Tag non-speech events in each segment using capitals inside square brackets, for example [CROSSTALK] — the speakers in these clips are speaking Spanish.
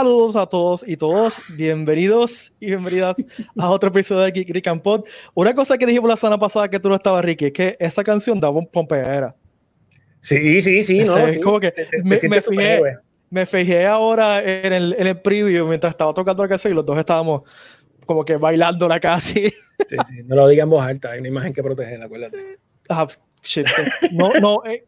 Saludos a todos y todos, bienvenidos y bienvenidas a otro episodio de Geek Rick and Pod. Una cosa que dijimos la semana pasada que tú no estabas, Ricky, es que esa canción daba un pompeadera. Sí, sí, sí, no, Es como que me, me, fijé, me, fijé, ahora en el, en el preview mientras estaba tocando la canción y los dos estábamos como que bailándola casi. Sí, sí, no lo digan en voz alta, hay una imagen que proteger, acuérdate. Ah, shit. No, no, eh,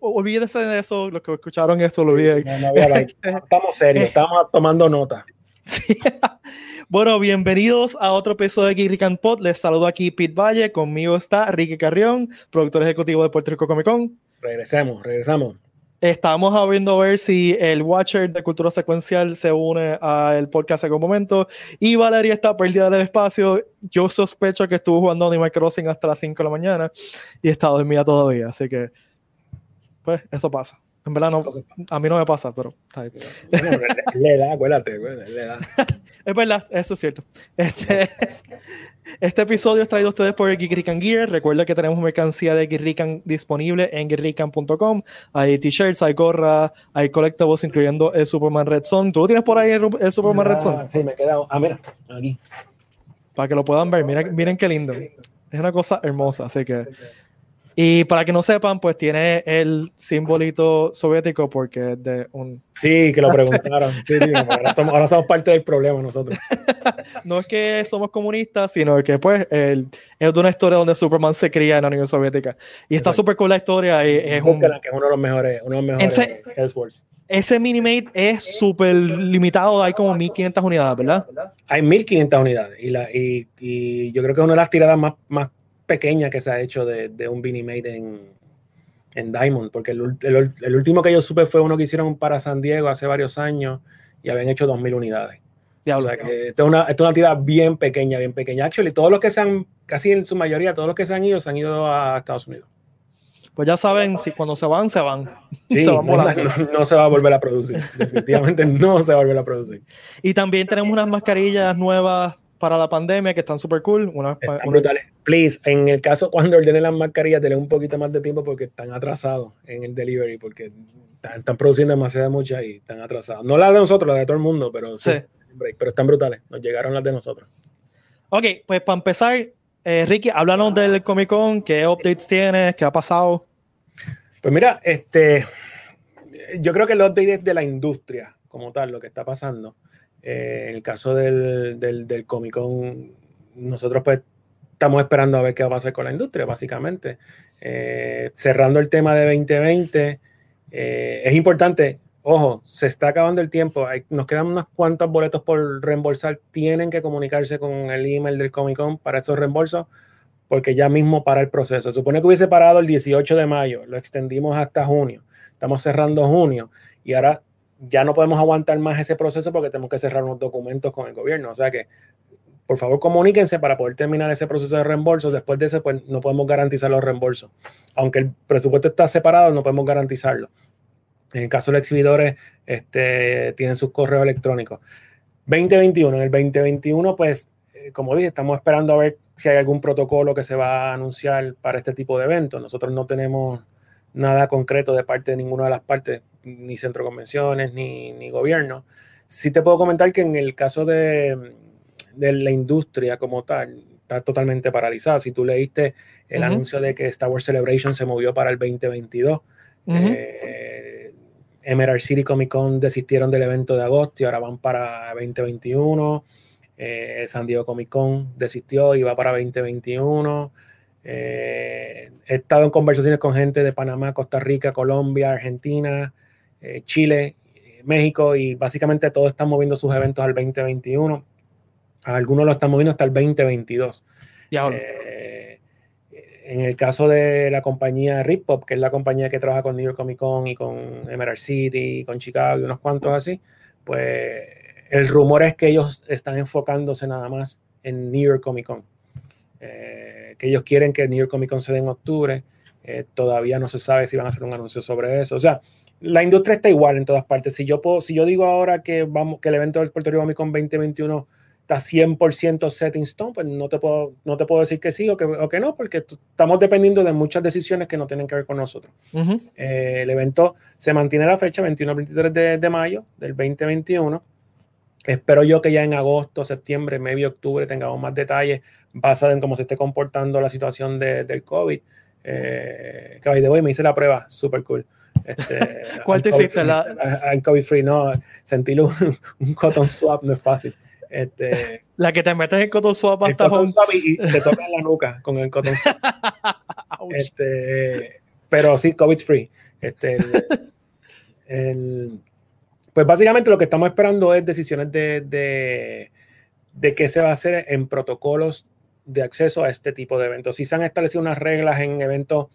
olvídense de eso, los que escucharon esto, lo olviden. [LAUGHS] estamos serios, estamos tomando nota. [LAUGHS] Bueno, bienvenidos a otro episodio de Geek and Pod. Les saludo aquí Pete Valle. Conmigo está Ricky Carrión, productor ejecutivo de Puerto Rico Comic Con. Regresemos, regresamos. Estamos abriendo a ver si el Watcher de Cultura Secuencial se une al podcast en algún momento. Y Valeria está perdida del espacio. Yo sospecho que estuvo jugando Animal Crossing hasta las 5 de la mañana y está dormida todavía. Así que pues eso pasa. En verdad, no, a mí no me pasa, pero le da, acuérdate, le da. [LAUGHS] es verdad, eso es cierto. Este, [LAUGHS] este episodio es traído a ustedes por Geekrican Gear. Recuerda que tenemos mercancía de Geekrican disponible en geekrican.com. Hay t-shirts, hay gorras, hay collectibles, incluyendo el Superman Red Son. ¿Tú tienes por ahí el, Superman Red Son? Sí, me he quedado. Ah, mira, aquí. Para que lo puedan ver. Miren, miren qué lindo. Es una cosa hermosa, así que y para que no sepan, pues tiene el simbolito soviético porque es de un... Sí, que lo [LAUGHS] preguntaron. Sí, sí, ahora, somos, parte del problema nosotros. [LAUGHS] no es que somos comunistas, sino que pues el, es de una historia donde Superman se cría en la Unión Soviética. Y está súper cool la historia. Y es, un, que es uno de los mejores, uno de los mejores ese, ese Minimate es súper limitado, hay como 1500 unidades, ¿verdad? Hay 1500 unidades y, la, y, y yo creo que es una de las tiradas más, más pequeña que se ha hecho de, de un Beanie Made en, en Diamond, porque el, el, último que yo supe fue uno que hicieron para San Diego hace varios años y habían hecho 2.000 unidades. o sea, que esto es, una, esto es una tirada bien pequeña, bien pequeña. Actually, todos los que se han, casi en su mayoría, todos los que se han ido, se han ido a Estados Unidos. Pues ya saben, si cuando se van, se van. Sí, [LAUGHS] no, no, se va a volver a producir. [LAUGHS] Definitivamente no se va a volver a producir. Y también tenemos unas mascarillas nuevas para la pandemia que están súper cool. Una, brutales. Please, en el caso cuando ordenen las mascarillas, denle un poquito más de tiempo porque están atrasados en el delivery, porque están, produciendo demasiadas muchas y están atrasados. No las de nosotros, las de todo el mundo, pero sí, pero están brutales. Nos llegaron las de nosotros. Ok, pues para empezar, eh, Ricky, háblanos del Comic Con, qué updates tienes, qué ha pasado. Pues mira, este, yo creo que el update es de la industria como tal, lo que está pasando. Eh, en el caso del, del, Comic Con, nosotros pues estamos esperando a ver qué va a pasar con la industria, básicamente. Eh, cerrando el tema de 2020, eh, es importante, ojo, se está acabando el tiempo, nos quedan unos cuantos boletos por reembolsar, tienen que comunicarse con el email del Comic Con para esos reembolsos, porque ya mismo para el proceso. Supone que hubiese parado el 18 de mayo, lo extendimos hasta junio, estamos cerrando junio y ahora ya no podemos aguantar más ese proceso porque tenemos que cerrar unos documentos con el gobierno. O sea que, por favor, comuníquense para poder terminar ese proceso de reembolso. Después de ese, pues no podemos garantizar los reembolsos. Aunque el presupuesto está separado, no podemos garantizarlo. En el caso de los exhibidores, este, tienen sus correos electrónicos. 2021, en el 2021, pues, eh, como dije, estamos esperando a ver si hay algún protocolo que se va a anunciar para este tipo de eventos. Nosotros no tenemos nada concreto de parte de ninguna de las partes, ni centro de convenciones, ni, ni gobierno. Sí te puedo comentar que en el caso de, de la industria como tal, está totalmente paralizada. Si tú leíste el anuncio de que Star Wars Celebration se movió para el 2022, eh, Emerald City Comic Con desistieron del evento de agosto y ahora van para 2021. Eh, San Diego Comic Con desistió y va para 2021. Eh, he estado en conversaciones con gente de Panamá, Costa Rica, Colombia, Argentina, eh, Chile, México y básicamente todos están moviendo sus eventos al 2021. Algunos lo están moviendo hasta el 2022. Eh, en el caso de la compañía Rip que es la compañía que trabaja con New York Comic Con y con Emerald City, con Chicago y unos cuantos así, pues el rumor es que ellos están enfocándose nada más en New York Comic Con. Eh, que ellos quieren que New York Comic Con se dé en octubre. Eh, todavía no se sabe si van a hacer un anuncio sobre eso. O sea, la industria está igual en todas partes. Si yo, puedo, si yo digo ahora que, vamos, que el evento del Puerto Rico Comic Con 2021 está 100% set in stone, pues no te puedo, no te puedo decir que sí o que, o que no, porque estamos dependiendo de muchas decisiones que no tienen que ver con nosotros. Eh, el evento se mantiene la fecha 21-23 de, de, mayo del 2021. Espero yo que ya en agosto, septiembre, medio octubre tengamos más detalles basado en cómo se esté comportando la situación de, del COVID. Eh, que de hoy me hice la prueba, súper cool. Este, [LAUGHS] ¿Cuál te hiciste? La... En COVID free, no, sentir un, un, cotton swap no es fácil. Este, la que te metes en cotton swap hasta cotton swap y, te toca en la nuca con el cotton swap. [LAUGHS] este, pero sí, COVID free. Este, el, pues básicamente lo que estamos esperando es decisiones de, de, de qué se va a hacer en protocolos de acceso a este tipo de eventos. Sí se han establecido unas reglas en eventos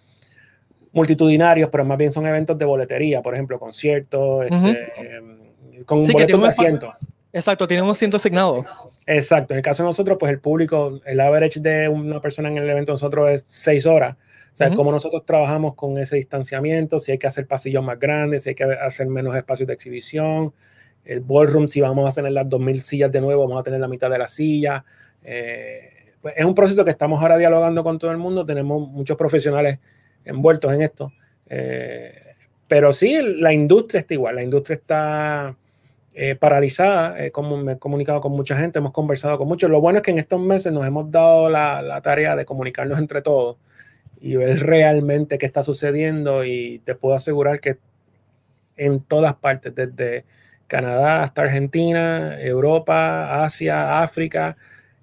multitudinarios, pero más bien son eventos de boletería, por ejemplo, conciertos, este, con un boleto de asiento. Exacto, tienen un asiento asignado. Exacto, en el caso de nosotros, pues el público, el average de una persona en el evento de nosotros es seis horas. O sea, cómo nosotros trabajamos con ese distanciamiento, si hay que hacer pasillos más grandes, si hay que hacer menos espacios de exhibición. El ballroom, si vamos a tener las 2.000 sillas de nuevo, vamos a tener la mitad de la silla. Eh, pues es un proceso que estamos ahora dialogando con todo el mundo. Tenemos muchos profesionales envueltos en esto. Eh, pero sí, la industria está igual, la industria está eh, paralizada, eh, como me he comunicado con mucha gente, hemos conversado con muchos. Lo bueno es que en estos meses nos hemos dado la, la tarea de comunicarnos entre todos y ver realmente qué está sucediendo y te puedo asegurar que en todas partes, desde Canadá hasta Argentina, Europa, Asia, África,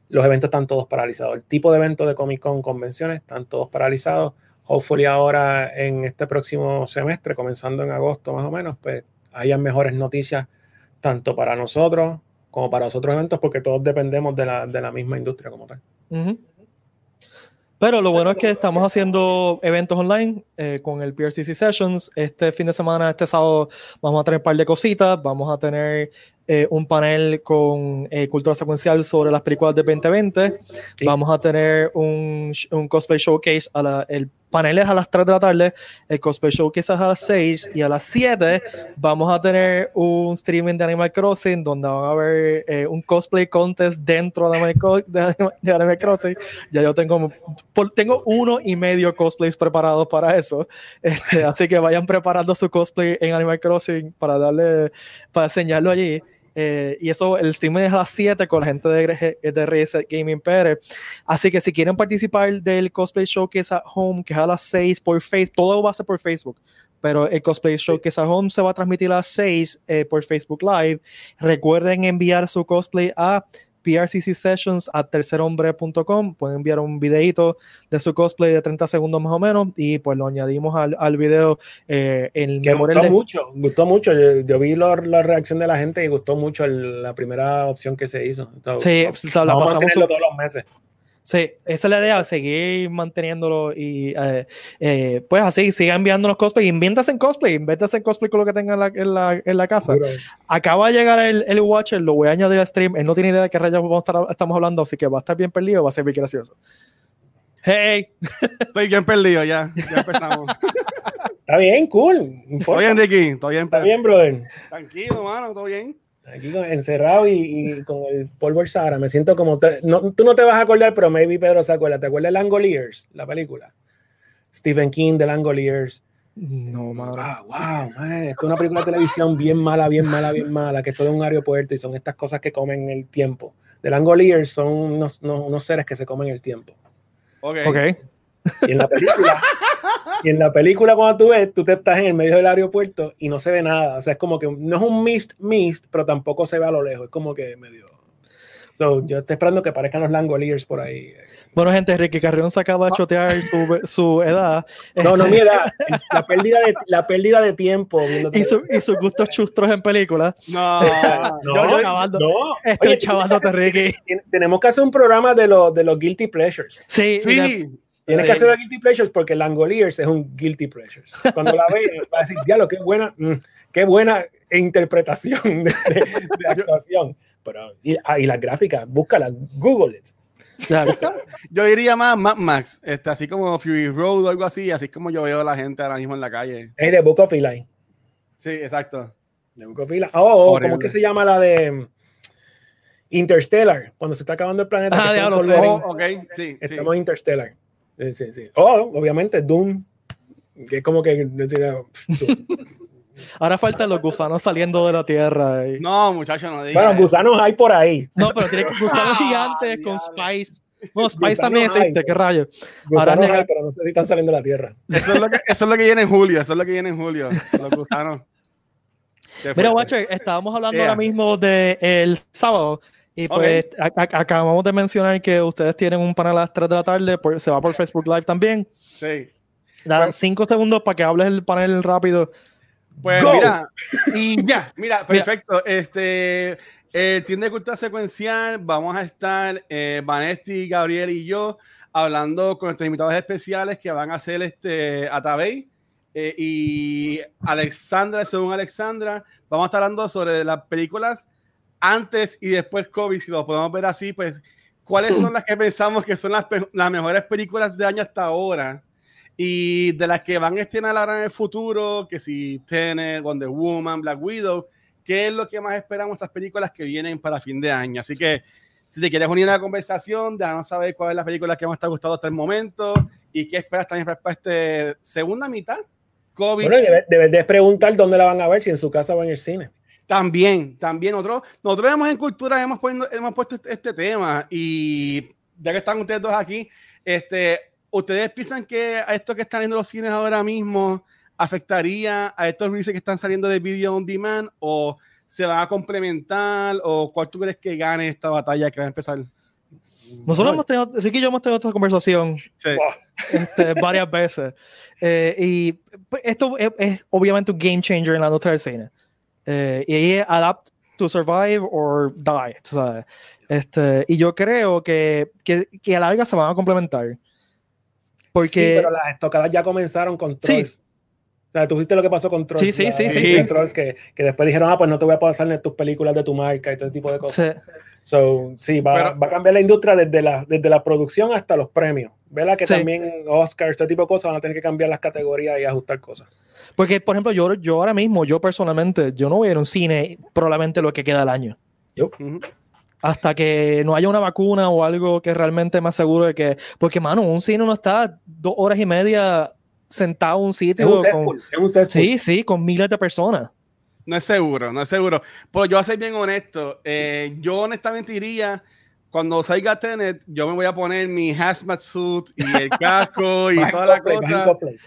los eventos están todos paralizados. El tipo de evento de Comic Con, convenciones, están todos paralizados hopefully ahora en este próximo semestre, comenzando en agosto más o menos, pues hayan mejores noticias tanto para nosotros como para los otros eventos, porque todos dependemos de la, de la misma industria como tal. Pero lo bueno es que estamos haciendo eventos online eh, con el PRCC Sessions. Este fin de semana, este sábado, vamos a tener un par de cositas. Vamos a tener eh, un panel con eh, cultura secuencial sobre las películas de 2020. Vamos a tener un, un cosplay showcase a la, el panel es a las 3 de la tarde, el cosplay show quizás a las 6 y a las 7 vamos a tener un streaming de Animal Crossing donde van a haber eh, un cosplay contest dentro de Animal, Crossing. Ya yo tengo, tengo uno y medio cosplays preparados para eso, este, así que vayan preparando su cosplay en Animal Crossing para darle, para enseñarlo allí. Eh, y eso, el stream es a las 7 con la gente de, de Reset Gaming Pérez. Así que si quieren participar del Cosplay Showcase at Home, que es a las 6 por Facebook, todo va a ser por Facebook. Pero el Cosplay Showcase at Home se va a transmitir a las 6 eh, por Facebook Live. Recuerden enviar su cosplay a PRCC Sessions a tercerhombre.com. Pueden enviar un videito de su cosplay de 30 segundos más o menos y pues lo añadimos al, al video. Eh, en que gustó mucho, gustó mucho. Yo, vi la reacción de la gente y gustó mucho la primera opción que se hizo. sí, la pasamos todos los meses. Sí, esa es la idea, seguir manteniéndolo y eh, eh, pues así, siga enviándonos cosplay, invéntase en cosplay, invéntase en cosplay con lo que tenga en la, en la, en la casa. Acaba de llegar el, el, Watcher, lo voy a añadir al stream, él no tiene idea de qué rayos estamos hablando, así que va a estar bien perdido, va a ser bien gracioso. Hey, [LAUGHS] estoy bien perdido ya, ya empezamos. [LAUGHS] Está bien, cool. Todo bien, Ricky, todo bien. Está bien, brother. Tranquilo, mano, todo bien. Aquí encerrado y, con el polvo del Sahara. Me siento como. no, tú no te vas a acordar, pero maybe Pedro se acuerda. ¿Te acuerdas de Langoliers, la película? Stephen King de Langoliers. No, madre. Wow, wow, Esto es una película de televisión bien mala, bien mala, bien mala, que es todo un aeropuerto y son estas cosas que comen el tiempo. The Langoliers son unos, unos, seres que se comen el tiempo. Ok. okay. Y en la película, y en la película cuando tú ves, tú te estás en el medio del aeropuerto y no se ve nada. O sea, es como que no es un mist, mist, pero tampoco se ve a lo lejos. Es como que medio... So, yo estoy esperando que aparezcan los Langoliers por ahí. Bueno, gente, Ricky Carrión se acaba de chotear su, su, edad. No, no, mi edad. La pérdida de, la pérdida de tiempo. [LAUGHS] Y, su, y, sus gustos chustros en películas. No, no, no, no. Estoy chavándote, Ricky. Tenemos que hacer un programa de, los de los Guilty Pleasures. Sí, sí. Tienes que hacer los guilty pleasures porque Langoliers es un guilty pleasures. Cuando la veas, [LAUGHS] vas a decir, diablo, qué buena, mm, qué buena interpretación de, actuación. Pero, y, ah, y las gráficas, búscala, Google it. yo diría más Mad Max, este, así como Fury Road o algo así, así como yo veo a la gente ahora mismo en la calle. Es de Book of Eli. Sí, exacto. De Book of Eli. Oh, oh ¿cómo que se llama la de Interstellar, cuando se está acabando el planeta. Ah, que ya está lo un sé. polvorín, Oh, ok, sí, Estamos sí. en Interstellar. Sí, sí, sí. Oh, obviamente, Doom. Que es como que decir, ah. [LAUGHS] Ahora faltan los gusanos saliendo de la tierra. y- No, muchacho, no digas. Bueno, gusanos hay por ahí. No, pero tiene que [LAUGHS] gusanos Ah, gigantes con diablo. Spice. Bueno, Spice también existe, qué rayo. Gusanos llega- hay, pero no sé si están saliendo de la tierra. Eso es, lo que, eso es lo que viene en julio. Eso es lo que viene en julio. Los gusanos. Mira. Watcher, estábamos hablando Yeah. ahora mismo del sábado. Y pues a- a- acabamos de mencionar que ustedes tienen un panel a las 3 de la tarde, por- se va por Facebook Live también. Sí. Dan Bueno. 5 segundos para que hables el panel rápido. Pues Go. mira, [LAUGHS] y ya, mira, perfecto. Este, el Team de Cultura Secuencial, vamos a estar eh, Vanesti, Gabriel y yo hablando con nuestros invitados especiales que van a ser este, Atabey eh, y Alexandra, según Alexandra, vamos a estar hablando sobre las películas antes y después COVID, si lo podemos ver así, pues, ¿cuáles son [LAUGHS] las que pensamos que son las, las mejores películas de año hasta ahora? y de las que van a estrenar ahora en el futuro, que si Tenet, Wonder Woman, Black Widow, ¿qué es lo que más esperamos estas películas que vienen para fin de año? Así que si te quieres unir a la conversación, déjanos saber cuál es la película que más te ha gustado hasta el momento y qué esperas también para esta segunda mitad. COVID Bueno, debes debes de preguntar dónde la van a ver, si en su casa o en el cine. también, también nosotros, nosotros hemos en cultura hemos, puesto- hemos puesto este, este tema y ya que están ustedes dos aquí, este, ¿ustedes piensan que a esto que están viendo los cines ahora mismo afectaría a estos releases que están saliendo de video on demand o se van a complementar o cuál tú crees que gane esta batalla que va a empezar? Nosotros No, hemos tenido, Ricky y yo hemos tenido esta conversación Sí. este, [LAUGHS] varias veces. Eh, y pues, esto es, es obviamente un game changer en la industria del cine. Eh, y ahí es adapt to survive or die, tú sabes. Este, y yo creo que, que, que a la larga se van a complementar. Sí, Porque pero las estocadas ya comenzaron con Sí. Trolls. O sea, tú viste lo que pasó con Trolls. Sí, sí, sí, sí, de sí. Trolls que, que después dijeron, ah, pues no te voy a pasar en tus películas de tu marca y todo ese tipo de cosas. se- So, sí, va, Pero- va a cambiar la industria desde la, desde la producción hasta los premios. Vela que Sí. también Oscars, este tipo de cosas van a tener que cambiar las categorías y ajustar cosas. porque, por ejemplo, yo, yo ahora mismo, yo personalmente, yo no voy a ir a un cine probablemente lo que queda del año. Ujú. hasta que no haya una vacuna o algo que realmente más seguro de que. Porque, mano, un cine no está dos horas y media sentado en un Es sitio. un con- cesspool, es un sí, sí, con miles de personas. No es seguro, no es seguro. Pero yo voy a ser bien honesto. eh, yo honestamente diría, cuando salga Tenet, yo me voy a poner mi hazmat suit y el [LAUGHS] casco y toda la cosa.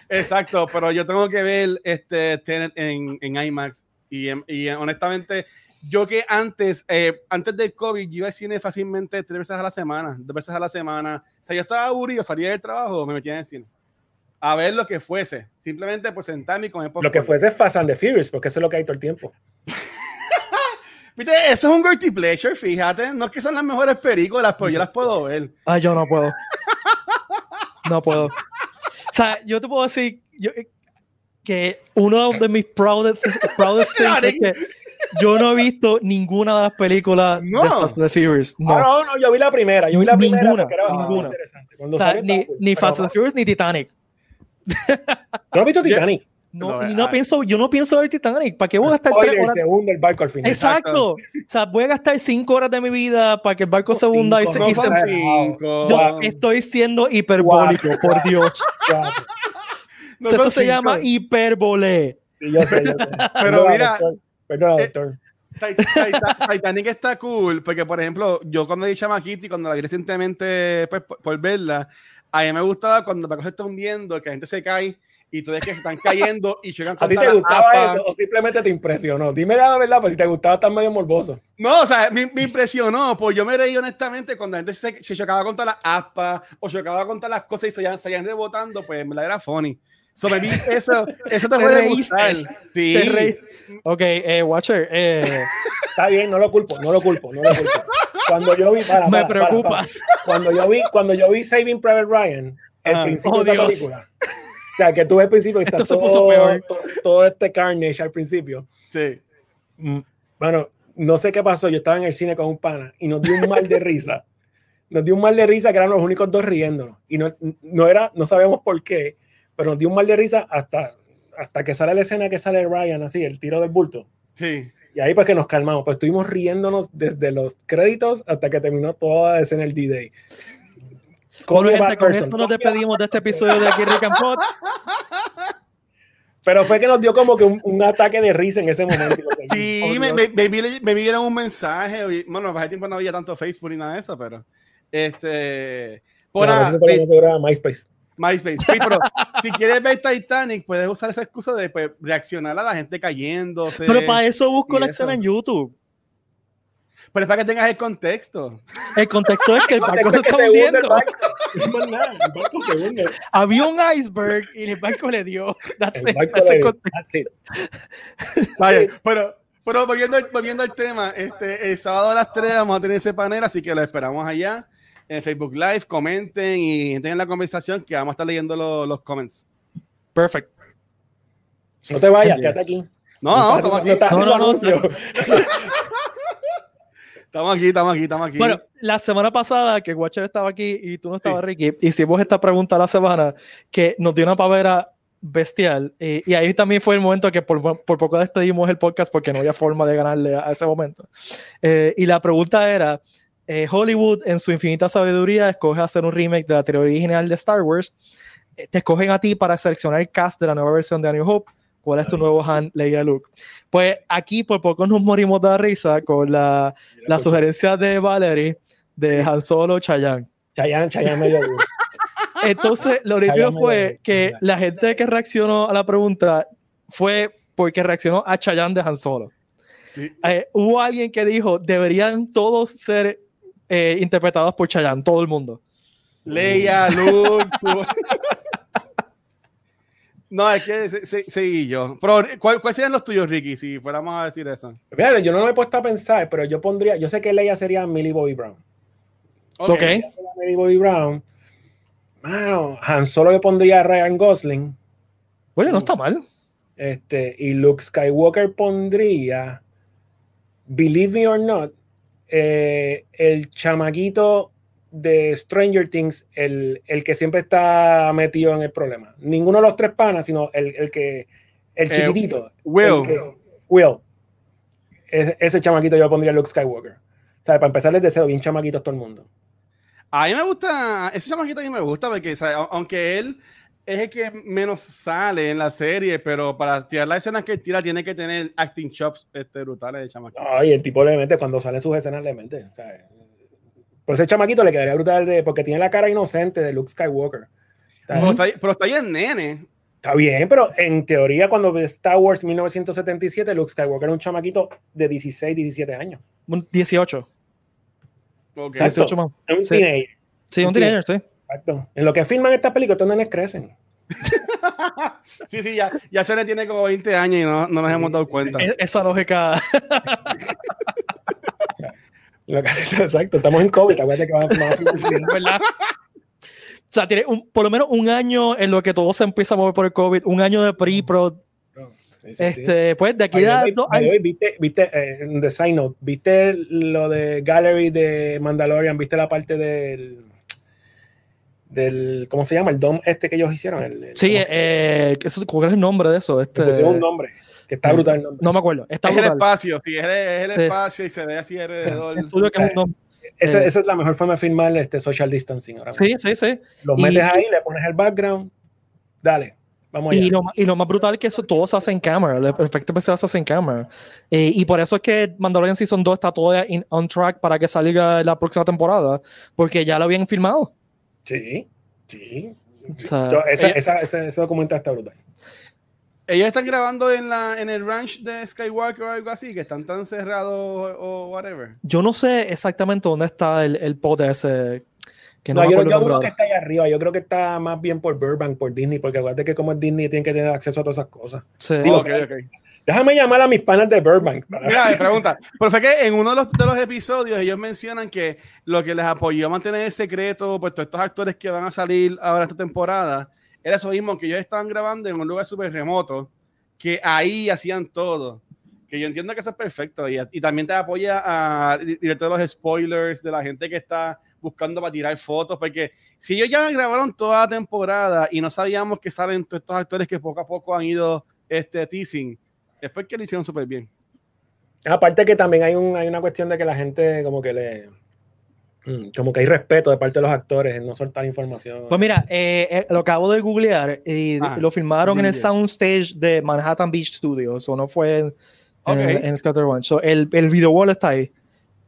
Exacto, pero yo tengo que ver este Tenet en, en IMAX. Y, en- y, honestamente, yo que antes, eh, antes del COVID, yo iba al cine fácilmente tres veces a la semana, dos veces a la semana. O sea, yo estaba aburrido, salía del trabajo, me metía en el cine. A ver lo que fuese. Simplemente pues sentarme y comer Lo que popcorn. fuese es Fast and the Furious, porque eso es lo que hay todo el tiempo. [LAUGHS] Viste, eso es un guilty pleasure, fíjate. No es que son las mejores películas, pero yo las puedo ver. Ay, yo no puedo. No puedo. O sea, yo te puedo decir yo- que uno de mis proudest, proudest [LAUGHS] things es que yo no he visto ninguna de las películas No. de Fast and the Furious. No. Ah, no, no, yo vi la primera. Yo vi la primera Ninguna, porque era ninguna. interesante. O sea, ni, ni Fast and the Furious ni Titanic. ¿No has visto Titanic? No, No, no pienso, yo no pienso ver Titanic. ¿Para qué voy a gastar tres Spoiler, horas? se hunde el barco al final. Exacto. O sea, voy a gastar cinco horas de mi vida para que el barco se Cinco, hunda y se, no y se- son Wow. cinco. Yo estoy siendo hiperbólico, por Dios. Cuatro. [LAUGHS] No Esto se cinco. llama hipérbole. Sí, yo sé, yo sé. [LAUGHS] Pero mira, doctor. Eh, doctor. Titanic está cool porque, por ejemplo, yo cuando vi chamaquito y cuando la vi recientemente pues, por, por verla, a mí me gustaba cuando la cosa se está hundiendo, que la gente se cae y tú ves que se están [LAUGHS] cayendo y llegan ¿A ti te la gustaba apa. eso o simplemente te impresionó? Dime la verdad, pues si te gustaba estar medio morboso. No, o sea, me, me impresionó, pues yo me reí honestamente cuando la gente se, se chocaba contra las aspas o chocaba contra las cosas y se iban, salían rebotando, pues en verdad era funny. So, me vi eso, [LAUGHS] eso te Te puede gustar. Sí. Te. Ok, eh, Watcher, eh, [LAUGHS] Está bien, no lo culpo, no lo culpo, no lo culpo. Cuando yo vi, para, [LAUGHS] me para, para, preocupas. para. Cuando yo vi, cuando yo vi Saving Private Ryan, el Ah. principio Oh, de esa Dios. película. O sea, que tú ves al principio que está Esto se todo, puso peor. todo, todo este carnage al principio. Sí. Mm, Bueno, no sé qué pasó. Yo estaba en el cine con un pana y nos dio un mal de risa. [LAUGHS] Nos dio un mal de risa que eran los únicos dos riéndonos. Y no, no era, no sabemos por qué, pero nos dio un mal de risa hasta, hasta que sale la escena que sale Ryan así, el tiro del bulto. Sí. Y ahí pues que nos calmamos, pues estuvimos riéndonos desde los créditos hasta que terminó toda la escena del D-Day. Bueno, gente, con esto nos despedimos de este episodio de aquí Rick and Pot. Pero fue que nos dio como que un, un ataque de risa en ese momento. sí, me, me, me, me, vieron un mensaje. Bueno, hace tiempo no había tanto Facebook ni nada de eso, pero. Este. Por no, MySpace. MySpace. Sí, pero si quieres ver Titanic, puedes usar esa excusa de pues, reaccionar a la gente cayéndose. Pero para eso busco la escena en YouTube. Pero es para que tengas el contexto. El contexto es que el barco se está hundiendo. Había un iceberg y el barco le dio. That's el barco le dio. Vaya, pero, pero volviendo, volviendo al tema, este, el sábado a las 3 vamos a tener ese panel, así que lo esperamos allá en Facebook Live. Comenten y entren en la conversación que vamos a estar leyendo los, los comments. Perfecto. No te vayas, quédate aquí. No, no, estamos aquí. No, no, no, [LAUGHS] Estamos aquí, estamos aquí, estamos aquí. Bueno, la semana pasada que Watcher estaba aquí y tú no estabas, Ricky, hicimos esta pregunta la semana que nos dio una pavera bestial. Y, ahí también fue el momento que por, por, poco despedimos el podcast porque no había forma de ganarle a, ese momento. Eh, y la pregunta era, eh, Hollywood en su infinita sabiduría escoge hacer un remake de la teoría original de Star Wars. Eh, te escogen a ti para seleccionar el cast de la nueva versión de A New Hope ¿Cuál es tu nuevo Han, Leia Luke? Pues aquí por poco nos morimos de risa con la, la sugerencia de Valerie de Han Solo Chayanne. Chayanne, Chayanne medio Entonces, lo único fue que la gente que reaccionó a la pregunta fue porque reaccionó a Chayanne de Han Solo. Eh, hubo alguien que dijo, deberían todos ser eh, interpretados por Chayanne, todo el mundo. Leia, Luke. [LAUGHS] No, es que seguí yo. Pero, ¿cuáles serían los tuyos, Ricky, si fuéramos a decir eso? Mira, yo no me he puesto a pensar, pero yo pondría, yo sé que Leia sería Millie Bobby Brown. Ok. okay. Millie Bobby Brown. Bueno, Han Solo yo pondría a Ryan Gosling. Oye, no está mal. Este, y Luke Skywalker pondría, believe me or not, eh, el chamaquito de Stranger Things el, el, que siempre está metido en el problema. Ninguno de los tres panas, sino el, el que el eh, chiquitito. Will. Will. ese chamaquito yo pondría Luke Skywalker. O sea, para empezar desde cero, bien chamaquitos todo el mundo. A mí me gusta, ese chamaquito a mí me gusta porque aunque él es el que menos sale en la serie, pero para tirar las escenas que tira tiene que tener acting chops este, brutales de chamaquito. Ay, el tipo le mete, cuando salen sus escenas le mete. O sea, pues ese chamaquito le quedaría brutal de, porque tiene la cara inocente de Luke Skywalker. Pero está, pero está bien nene. Está bien, pero en teoría cuando Star Wars 1977, Luke Skywalker era un chamaquito de 16, 17 años. 18. Okay. 18 más. un sí. teenager. Sí, un, teenager, sí. Exacto. En lo que filman esta película, estos nenes crecen. [LAUGHS] sí, sí, ya, ya se le tiene como 20 años y no, no nos hemos dado cuenta. E-, esa lógica. [LAUGHS] Exacto, estamos en COVID, acuérdate que vamos a ¿verdad? O sea, tiene un, por lo menos un año en lo que todo se empieza a mover por el COVID, un año de pre-pro. Sí, este, pues de aquí a años. Viste, viste eh, en the side note, viste lo de Gallery de Mandalorian, viste la parte del del ¿cómo se llama? el dom este que ellos hicieron. El, sí, eh, ¿cuál es el nombre de eso? Este, un nombre. Que está brutal. No me acuerdo. Está es brutal. el espacio, sí, es el, es el espacio y se ve así alrededor. esa, esa, es la mejor forma de filmar este social distancing. Ahora sí, sí, sí. Lo metes ahí, le pones el background, dale. Vamos allá. Y, lo, y lo más brutal es que eso todo se hace en cámara, el efecto especial se hace en cámara. Eh, y por eso es que Mandalorian Season 2 está todo in, on track para que salga la próxima temporada, porque ya lo habían filmado. Sí, sí. O sea, Yo, esa, ella, esa, ese, ese documental está brutal. Ellos están grabando en, la, en el ranch de Skywalker o algo así, que están tan cerrados o, whatever. Yo no sé exactamente dónde está el, el pod ese. Que no, no yo, yo creo que está ahí arriba. Yo creo que está más bien por Burbank, por Disney, porque acuérdate que como es Disney tienen que tener acceso a todas esas cosas. Sí. Digo, okay, okay. Déjame llamar a mis panas de Burbank. Mira, pregunta. Pero fue que en uno de los, de los episodios ellos mencionan que lo que les apoyó a mantener el secreto, pues todos estos actores que van a salir ahora esta temporada, era eso mismo, que ellos estaban grabando en un lugar súper remoto, que ahí hacían todo. Que yo entiendo que eso es perfecto. Y, y también te apoya a directo de los spoilers, de la gente que está buscando para tirar fotos, porque si ellos ya grabaron toda la temporada y no sabíamos que salen todos estos actores que poco a poco han ido este, teasing, es porque lo hicieron súper bien. Aparte que también hay, un, hay una cuestión de que la gente como que le... mm, Como que hay respeto de parte de los actores en no soltar información. Pues mira, eh, eh, lo acabo de googlear y Ah, lo filmaron en el soundstage de Manhattan Beach Studios, o no fue en, en, Ok. en Scatter One. So, el, el video wall está ahí.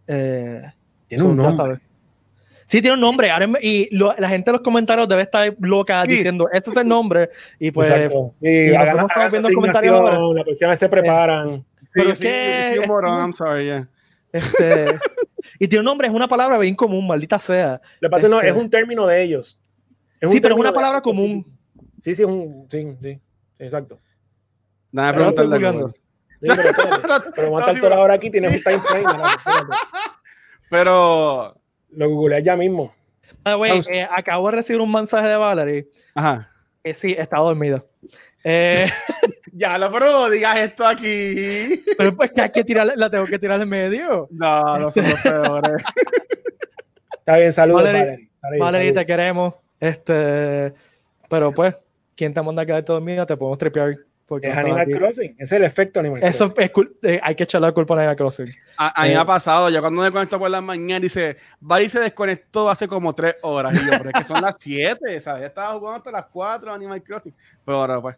Eh, Tiene so, un nombre. Sí, tiene un nombre. Ahora y lo- la gente en los comentarios debe estar loca Sí. diciendo, este es el nombre. Y pues, Exacto. Sí, y nos hagan, su viendo comentarios asignación, ahora. la próxima vez se preparan. Pero Sí, es que- I'm sorry, yeah. este, y tiene un nombre, es una palabra bien común, maldita sea. Lo que pasa es no, Este- es un término de ellos. Es Sí, pero es una de- palabra común. Sí, sí, es un. Sí, sí, exacto. Pero estoy preguntarle. pero, [LAUGHS] pero vamos a No, estar sí, toda la pero- hora aquí, tienes un time frame. [LAUGHS] Pero, Lo googleas ya mismo. Ah, güey, eh, acabo de recibir un mensaje de Valerie. ajá. que sí, estaba dormida. Eh, [LAUGHS] Ya lo pero digas esto aquí. pero pues que hay que tirarle, la tengo que tirar en medio. No, no son los [LAUGHS] peores. Está bien, saludos, Valerie- Valerie. Valerie, Valerie, saludos. te queremos. Este, pero pues, ¿quién te manda a quedarte dormida? Te podemos tripear. Porque Es no Animal aquí. Crossing. Ese es el efecto Animal Eso Crossing. es eh, hay que echarle la culpa a Animal Crossing. A, a mí me Eh. ha pasado, yo cuando me conecto por la mañana dice, Barry se desconectó hace como tres horas. Y yo, pero es que son las siete, ¿sabes? Ya estaba jugando hasta las cuatro Animal Crossing. Pero ahora, pues,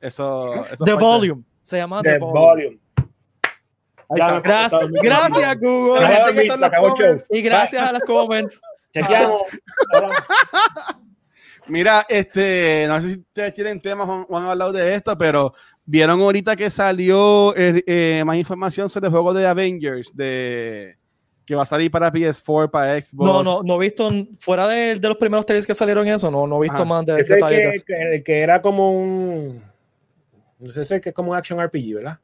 eso. eso The Volume. Se llama The, The Volume. Volume. Ya, Gracias, gracias, Google. Comments. Y gracias a los comments. Chequeamos. [LAUGHS] Mira, este, no sé si ustedes tienen temas o han hablado de esto, pero vieron ahorita que salió eh, eh, más información sobre el juego de Avengers, de que va a salir para PS4, para Xbox. No, no, no he visto, fuera de, de los primeros trailers que salieron eso, no, no he visto Ajá. más de Ese detalles. que, que, que era como un. No sé, ese que es como un action RPG, ¿verdad?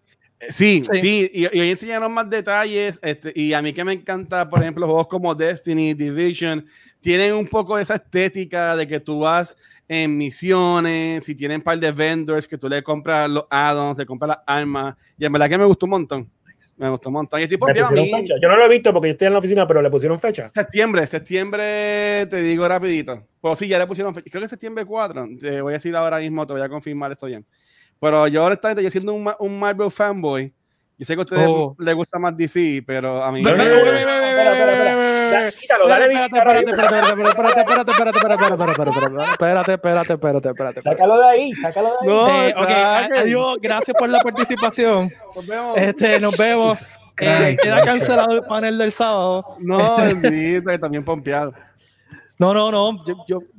Sí, Sí. sí, y, y hoy enseñaron más detalles. Este, y a mí que me encanta, por ejemplo, juegos como Destiny, Division, tienen un poco esa estética de que tú vas en misiones, si tienen un par de vendors que tú le compras los add-ons, le compras las armas. Y en verdad que me gustó un montón. Me gustó un montón. Y pompeado a mí. fecha. Yo no lo he visto porque yo estoy en la oficina, pero le pusieron fecha. Septiembre, septiembre, te digo rapidito. Pues sí, ya le pusieron fecha. Creo que septiembre 4. Te voy a decir ahora mismo, te voy a confirmar eso bien. Pero yo honestamente, yo siendo un, un Marvel fanboy, yo sé que a ustedes oh. les gusta más DC, pero a mí... Espérate, espérate, espérate, espérate. Sácalo de ahí, sácalo de ahí. No, de, adiós, gracias por la participación. Nos vemos. Este, nos vemos. Queda cancelado el panel del sábado. No, también pompeado. No, no, no.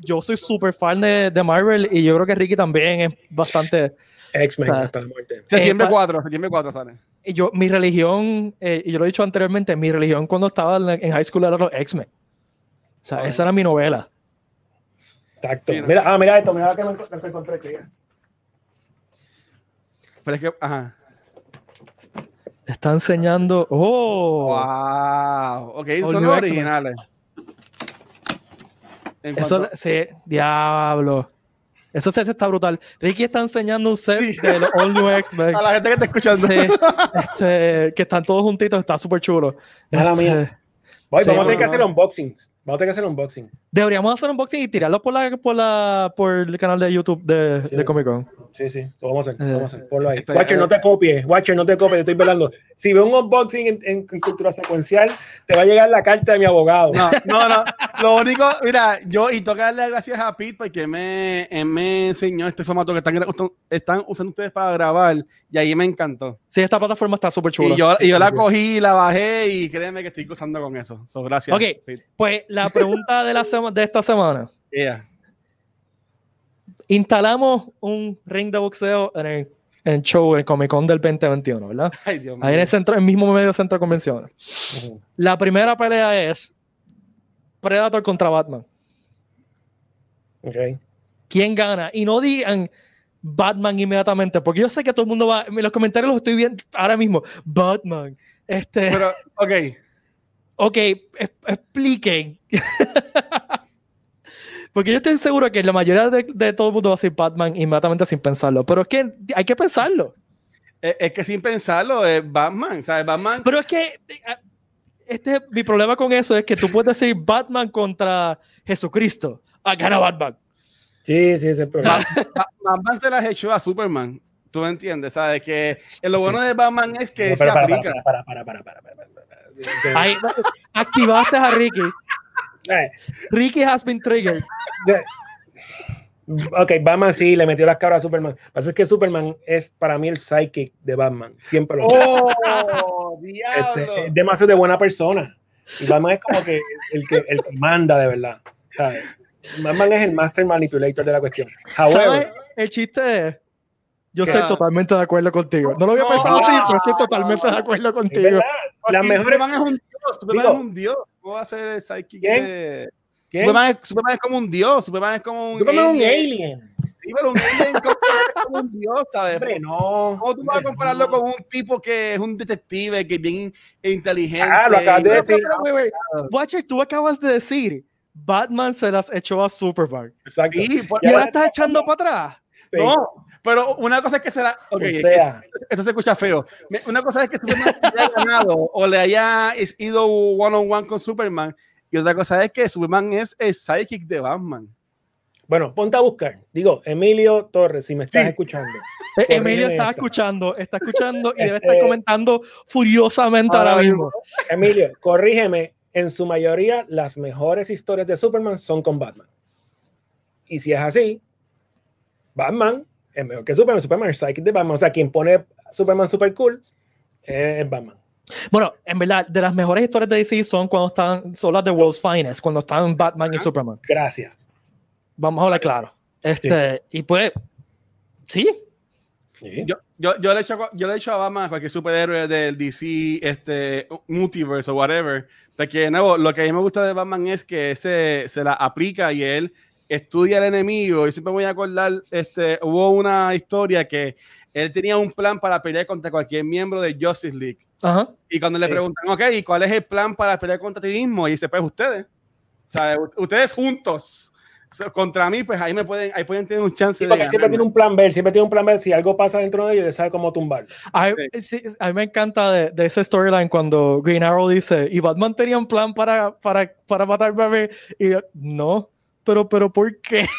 Yo, soy súper fan de Marvel y yo creo que Ricky también es bastante X-Men o sea, hasta la muerte. Septiembre pa- 4, septiembre 4 sale. y Yo, mi religión, eh, y yo lo he dicho anteriormente, mi religión cuando estaba en, high school era los X-Men. O sea, esa era mi novela. Exacto. Sí, no. Mira, ah, mira esto, mira lo que me encontré aquí. Pero es que, ajá. Está enseñando. ¡Oh! Wow. Ok, All son los originales. Eso, sí, diablo. Eso set está brutal. Ricky está enseñando un set Sí. de los All New [LAUGHS] X-Men. a la gente que está escuchando. Sí, este, que están todos juntitos, está súper chulo. Este, mía. Voy, Sí, vamos a tener que hacer unboxings. Vamos a tener que hacer unboxing. Deberíamos hacer un unboxing y tirarlo por la, por la, por el canal de YouTube de, Sí. de Comic Con. Sí, sí, lo vamos a hacer. lo Eh, vamos a hacer. Ponlo ahí. Watcher, no te copies. Watcher, no te copies. Yo estoy velando. Si veo un unboxing en, en- en cultura secuencial, te va a llegar la carta de mi abogado. No, no, no. [LAUGHS] Lo único, mira, yo y toca darle las gracias a Pete porque él me, me enseñó este formato que están, usando ustedes para grabar y ahí me encantó. Sí, esta plataforma está súper chula. Y yo, y yo la cogí, la bajé y créeme que estoy gozando con eso. So, gracias. Ok. Pete. Pues la pregunta de, la sema- de esta semana. Yeah. Instalamos un ring de boxeo en el, en el show, en el Comic Con del 2021, ¿verdad? [LAUGHS] Ay, Dios mío. Ahí en el, centro, el mismo medio centro de convenciones. La primera pelea es Predator contra Batman. Ok. ¿Quién gana? Y no digan Batman inmediatamente, porque yo sé que todo el mundo va. En los comentarios los estoy viendo ahora mismo. Batman. Este, Pero, ok. Ok, es- expliquen. [LAUGHS] porque yo estoy seguro que la mayoría de, de todo el mundo va a decir Batman inmediatamente sin pensarlo. Pero es que hay que pensarlo. Es, es que sin pensarlo, es Batman. ¿Sabes? Batman. Pero es que eh, este, mi problema con eso es que tú puedes decir Batman contra Jesucristo. Ah, gana Batman. Sí, sí, ese es el problema. Ba- Batman se las echó a Superman. ¿Tú me entiendes? ¿Sabes? Que lo bueno de Batman es que No, se aplica. para, para, para, para, para, para. Ahí, activaste a Ricky. Eh, Ricky has been triggered. Ok, Batman sí le metió las cabras a Superman. Lo que pasa es que Superman es para mí el psychic de Batman. Siempre lo. ¡Oh! Este, ¡Diablo! es demasiado de buena persona. Y Batman es como que el que, el que manda de verdad. ¿sabes? Batman es el master manipulator de la cuestión. ¿Sabes? However, El chiste es. Yo ¿Qué? estoy totalmente de acuerdo contigo. No lo había No. pensado así, pero estoy totalmente de acuerdo es contigo. verdad, las mejores. Superman es un dios. Superman Digo- es un dios. ¿Cómo va a ser el psychic ¿Quién? de. ¿Quién? Superman es, Superman es como un dios. Superman es como un. Superman es un alien. alien. Sí, pero un alien como, un dios, ¿sabes? Hombre, no. ¿Cómo tú vas a compararlo no. con un tipo que es un detective, que es bien inteligente? Ah, lo acabas de Pero, decir. pero, wait, wait. Watcher, tú acabas de decir Batman se las echó a Superman. Exacto. Sí, ¿Y ahora estás echando para atrás? sí. No, pero una cosa es que será. Ok, O sea, esto se escucha feo. Una cosa es que Superman haya ganado o le haya ido one on one con Superman. Y otra cosa es que Superman es el psychic de Batman. bueno, ponte a buscar. Digo, Emilio Torres, si me estás Sí. escuchando. [LAUGHS] Emilio está esta. escuchando, está escuchando y debe Este- estar comentando furiosamente ahora Ahora mismo. Emilio, corrígeme. En su mayoría, las mejores historias de Superman son con Batman. Y si es así, Batman es mejor que Superman. Superman es psychic de Batman. O sea, quien pone Superman super cool es Batman. Bueno, en verdad, de las mejores historias de DC son cuando están, son las de World's Finest, cuando están Batman y Superman. Gracias. Vamos a hablar claro. Este, y pues, sí, Sí. Yo, yo, yo, le echo, yo le echo a Batman a cualquier superhéroe del DC, este, multiverse o whatever. Porque, de nuevo, lo que a mí me gusta de Batman es que se, se la aplica y él estudia al enemigo. Y siempre me voy a acordar, este, hubo una historia que él tenía un plan para pelear contra cualquier miembro de Justice League. ajá. Y cuando le Sí. preguntan, ok, ¿y cuál es el plan para pelear contra ti mismo? Y dice, pues ustedes. O sea, ustedes juntos so, contra mí, pues ahí me pueden, ahí pueden tener un chance Sí, de porque ganar. siempre tiene un plan B, él siempre tiene un plan B. Si algo pasa dentro de ellos, él sabe cómo tumbarlo. A, mí- sí, a mí me encanta de, de ese storyline cuando Green Arrow dice, y Batman tenía un plan para, para, para matar a bebé. Y yo, no, pero, pero, ¿por qué? [LAUGHS]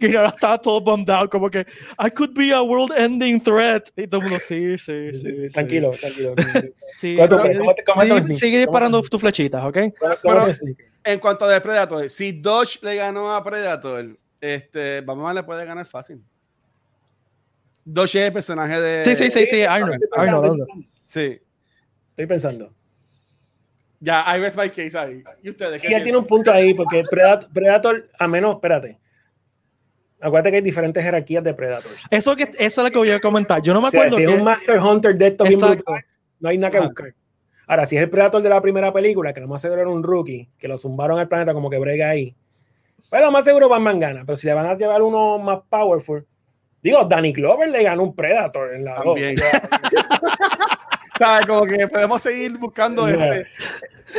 Green Arrow estaba todo bummed out, como que, I could be a world-ending threat. Y todo el mundo, sí, sí, sí. sí, tranquilo, tranquilo. [LAUGHS] Sí, ¿Cómo te- sigue- cómo te- cómo te- sigue- sigue disparando tus flechitas, ¿ok? En cuanto a Predator, si Dodge le ganó a Predator, este, Batman le puede ganar fácil. Dodge es el personaje de. Sí, sí, sí, sí, Arnold, Arnold. Sí. Estoy pensando. Ya, I rest my case ahí. ¿Y ustedes? Sí, él tiene un punto ahí, porque Predator, Predator, a menos, espérate. Acuérdate que hay diferentes jerarquías de Predators. Eso, que, eso es lo que voy a comentar. Yo no me O sea, acuerdo. si es un Master Hunter de estos brutal, no hay nada que Ajá. buscar. Ahora, si es el Predator de la primera película, que lo más seguro era un rookie, que lo zumbaron al planeta como que brega ahí, pues lo más seguro Batman gana. Pero si le van a llevar uno más powerful, digo, Danny Glover le ganó un Predator en la dos. También. [LAUGHS] ¿Sabes? Como que podemos seguir buscando. Yeah. Este,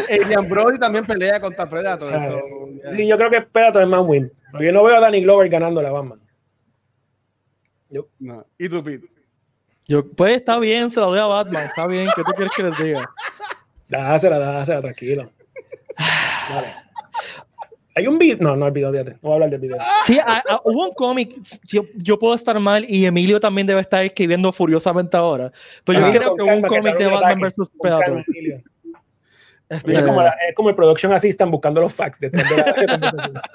Adrian Brody también pelea contra O Predator. sea, so, yeah. Sí, yo creo que Predator es más win. Yo no veo a Danny Glover ganando la Batman. No. ¿Y tú, Pete? Yo, pues está bien, se lo doy a Batman. Está bien, ¿qué tú quieres que les diga? Dásela, dásela, tranquilo. Vale. Hay un video. No, no el video, fíjate. No voy a hablar del video. Sí, a- a- hubo un cómic. Yo, yo puedo estar mal y Emilio también debe estar escribiendo furiosamente ahora. Pero yo Ah. creo que hubo un cómic de Batman vs calma, Predator. Este, Es como, la- es como el production assistant buscando los facts detrás de la. [LAUGHS]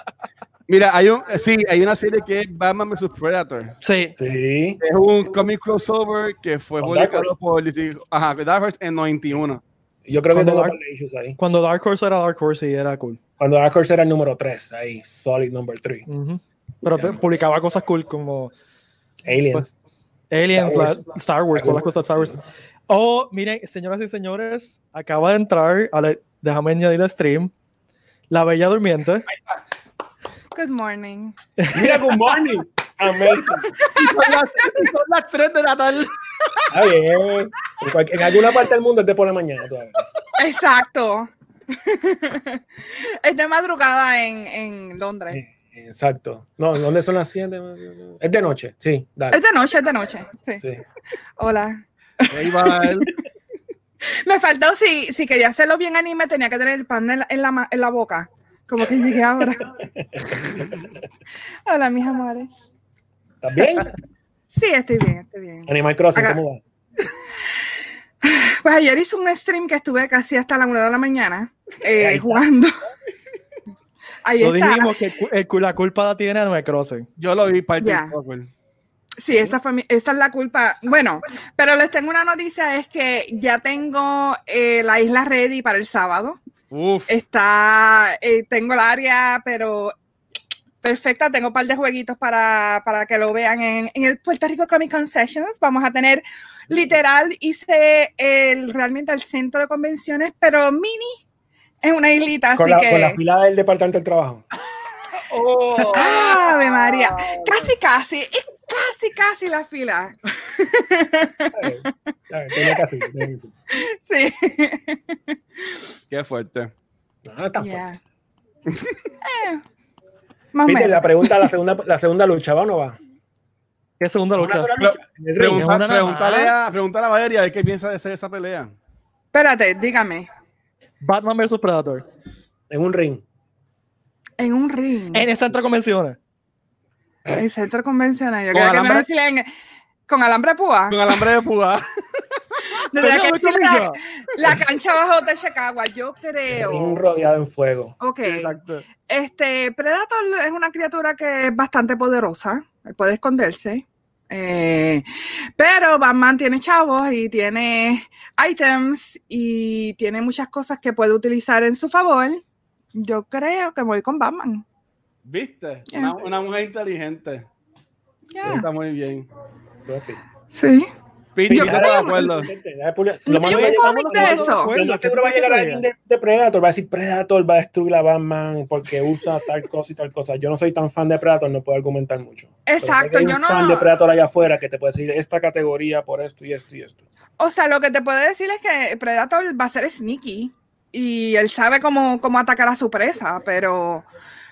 Mira, hay un, sí, hay una serie que es Batman vs Predator. sí, sí. Es un comic crossover que fue Con publicado por DC, ajá, Dark Horse en 91. Yo creo que Cuando tengo Dark- issues ahí. cuando Dark Horse era Dark Horse y era cool. Cuando Dark Horse era el número 3, ahí, solid number 3. Ujú. Pero te- publicaba cosas cool como Aliens. Aliens, Star la- Wars. Star Wars, todas las cosas de Star Wars. Oh, miren, señoras y señores, acaba de entrar, a la- déjame añadir el stream, La Bella Durmiente. Good morning. Mira, good morning. Y son las, y son las 3 de la tarde. Está bien. En, alguna parte del mundo es de por la mañana todavía. Exacto. es de madrugada en, en Londres. Exacto. No, ¿dónde son las 7? Es de noche, sí, dale. Es de noche, es de noche. Sí. Sí. Hola. Ahí va él. [LAUGHS] Me faltó, si, si quería hacerlo bien anime, tenía que tener el pan en la, en la, en la boca. Como que llegué ahora. [LAUGHS] Hola, mis amores. ¿Estás bien? Sí, estoy bien, estoy bien. Animal Crossing, Acá. ¿cómo va? [SIGHS] Pues ayer hice un stream que estuve casi hasta la una de la mañana eh, jugando. Ahí Lo está. dijimos que el la culpa la tiene Animal Crossing. Yo lo vi para el Ya. Sí, esa, esa es la culpa. Bueno, pero les tengo una noticia, es que ya tengo eh, la isla ready para el sábado. Uf. Está, eh, tengo el área, pero perfecta. Tengo un par de jueguitos para, para que lo vean en, en el Puerto Rico Comic Con Sessions. Vamos a tener, literal, hice el, realmente el centro de convenciones, pero mini. Es una islita, Con así la, que... con la fila del Departamento del Trabajo. Oh. [LAUGHS] ¡Ave María! Casi, casi, es casi, casi la fila. Tenía hacer, tenía hacer. Sí. Qué fuerte. No, no es tan Yeah. Eh, más o Peter, menos. la pregunta, la segunda, la segunda lucha, ¿va o no va? ¿Qué segunda lucha? Pregunta- pregúntale, a, pregúntale a Valeria a ver qué piensa de esa, esa pelea. Espérate, dígame. Batman vs Predator. En un ring. En un ring. En el centro de convenciones. El centro convencional. Yo Con creo que alambre- mejor decirle en- con alambre de púa. Con alambre de púa. [LAUGHS] Que la, la cancha bajo de Chicago. Yo Un creo. rodeado en fuego. Ok. Exacto. Este, Predator es una criatura que es bastante poderosa. Puede esconderse. Eh, pero Batman tiene chavos y tiene items y tiene muchas cosas que puede utilizar en su favor. Yo creo que voy con Batman. ¿Viste? Una, una mujer inteligente. Ya. Está muy bien. Sí. Pete, Yo creo estoy de que- acuerdo. Lo más Yo seguro- vi cómic Estamos de hablando eso. acuerdo, lo más ¿qué seguro va a llegar alguien de, de Predator, va a decir Predator va a destruir a Batman porque usa tal cosa y tal cosa. Yo no soy tan fan de Predator, no puedo argumentar mucho. Exacto, que hay yo un no- fan de Predator allá afuera que te puede decir esta categoría por esto y esto y esto. O sea, lo que te puedo decir es que Predator va a ser sneaky y él sabe cómo, cómo atacar a su presa, pero,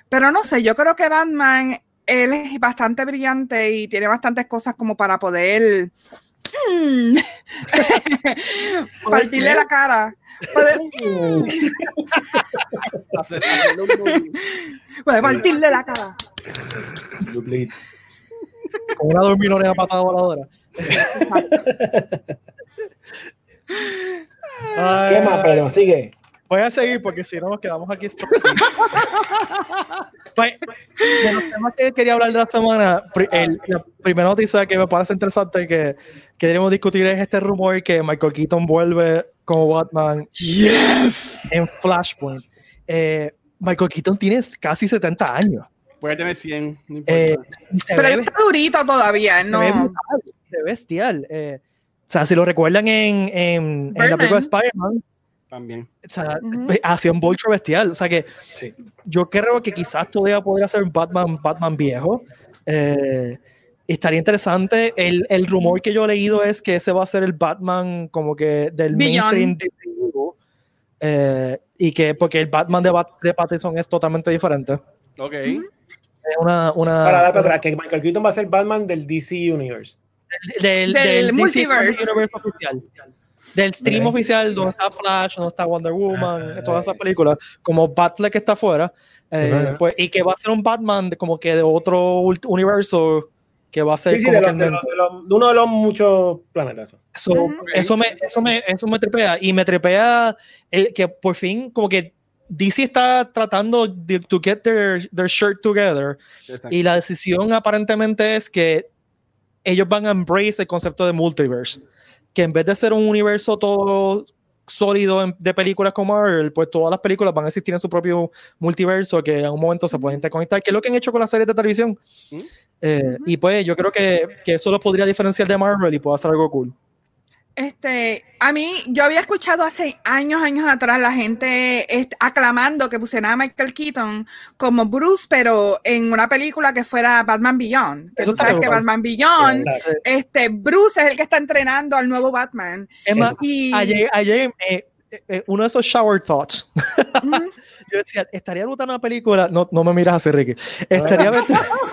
pero no sé, yo creo que Batman, él es bastante brillante y tiene bastantes cosas como para poder mm, partirle la cara. Movie. puede partirle la cara. Con una dormilona patada voladora. [LAUGHS] ¿Qué más, Pedro? Sigue. Voy a seguir porque si no nos quedamos aquí. esto- [LAUGHS] Pues, de los temas que quería hablar de la semana, pri- el- la primera noticia que me parece interesante que queremos discutir es este rumor que Michael Keaton vuelve como Batman en Flashpoint. Eh, Michael Keaton tiene casi 70 años. Puede tener 100. No importa. Eh, y se Pero ve él está durito todavía, se no. ve brutal, se ve bestial. Eh, o sea, si lo recuerdan en, en, en la película de Spider-Man, También. o sea, Ujú. pe- hacía un Vulture bestial. O sea que Sí. yo creo que quizás todavía podría ser un Batman, Batman viejo. Eh, estaría interesante. El, el rumor que yo he leído es que ese va a ser el Batman como que del mainstream DCU. Eh, y que porque el Batman de, Bat- de Pattinson es totalmente diferente. Ok. Es una, una, Para dar para atrás, que Michael Keaton va a ser Batman del DC Universe. del, Del DC multiverse. Universe oficial. Del stream Ok. oficial donde está Flash, donde está Wonder Woman, todas esas películas, como Batfleck que está afuera, eh, Ujú. pues, y que va a ser un Batman de- como que de otro universo que va a ser Sí, sí, como de, que los- de los- de los- de uno de los muchos planetas. eso, Ujú. eso, me, eso, me, eso me trepea y me trepea el que por fin como que DC está tratando de to get their, their shirt together Exacto. y la decisión aparentemente es que ellos van a embrace el concepto de multiverse. Que en vez de ser un universo todo sólido en- de películas como Marvel, pues todas las películas van a existir en su propio multiverso que en un momento se pueden interconectar, que es lo que han hecho con las series de televisión. ¿Mm? Eh, Y pues yo creo que, que eso lo podría diferenciar de Marvel y puede hacer algo cool. Este, a mí, yo había escuchado hace años, años atrás la gente aclamando que pusieran a Michael Keaton como Bruce, pero en una película que fuera Batman Beyond. Que Eso tú está sabes que. Batman Beyond, este, Bruce es el que está entrenando al nuevo Batman. Es más, Y, ayer, ayer, eh, eh, uno de esos shower thoughts, [LAUGHS] yo decía, estaría brutal una película, no, no me miras así, Ricky, estaría brutal, [LAUGHS]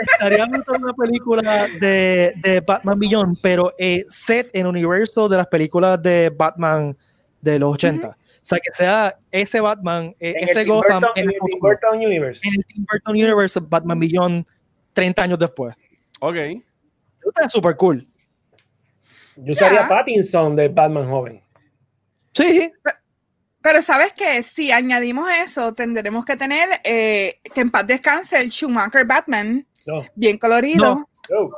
estaría brutal una película de, de Batman Beyond, pero eh, set en universo de las películas de Batman de los 80. O sea, que sea ese Batman, eh, En ese el Tim Gotham Burton, en el, Tim Burton Universe. en el Tim Burton Universe, Batman Beyond 30 años después. Ok. Está súper cool. Yo usaría. Pattinson de Batman joven. Sí, Pero sabes que si añadimos eso, tendremos que tener eh, que en paz descanse el Schumacher Batman, No, bien colorido. no,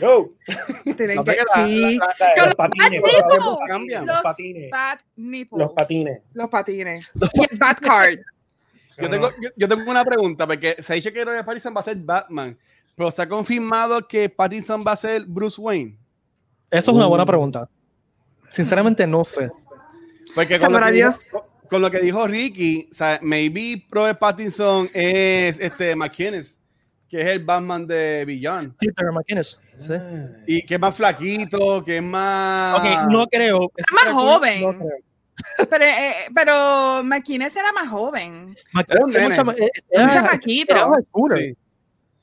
no. [LAUGHS] Tienen No, que- porque la- sí. la- la- Los patines, los Cambian. Los Los patines. Los patines. Los patines. [LAUGHS] Y el Bat card. Yo tengo, yo, yo tengo una pregunta, porque se dicho que Robert Pattinson va a ser Batman, pero se ha confirmado que Pattinson va a ser Bruce Wayne. eso es una buena Uh. pregunta. Sinceramente no sé. Porque con lo, que Dios. dijo, con lo que dijo Ricky, o sea, maybe Robert Pattinson es este McKinnis, que es el Batman de Beyond. Sí, Terry McInnes. Sí. Y que es más flaquito, que es más... Ok, no creo. Es más joven. No creo. Pero, eh, pero McInnes era más joven. Un eh, Un era- chamaquito. era más oscuro. Sí,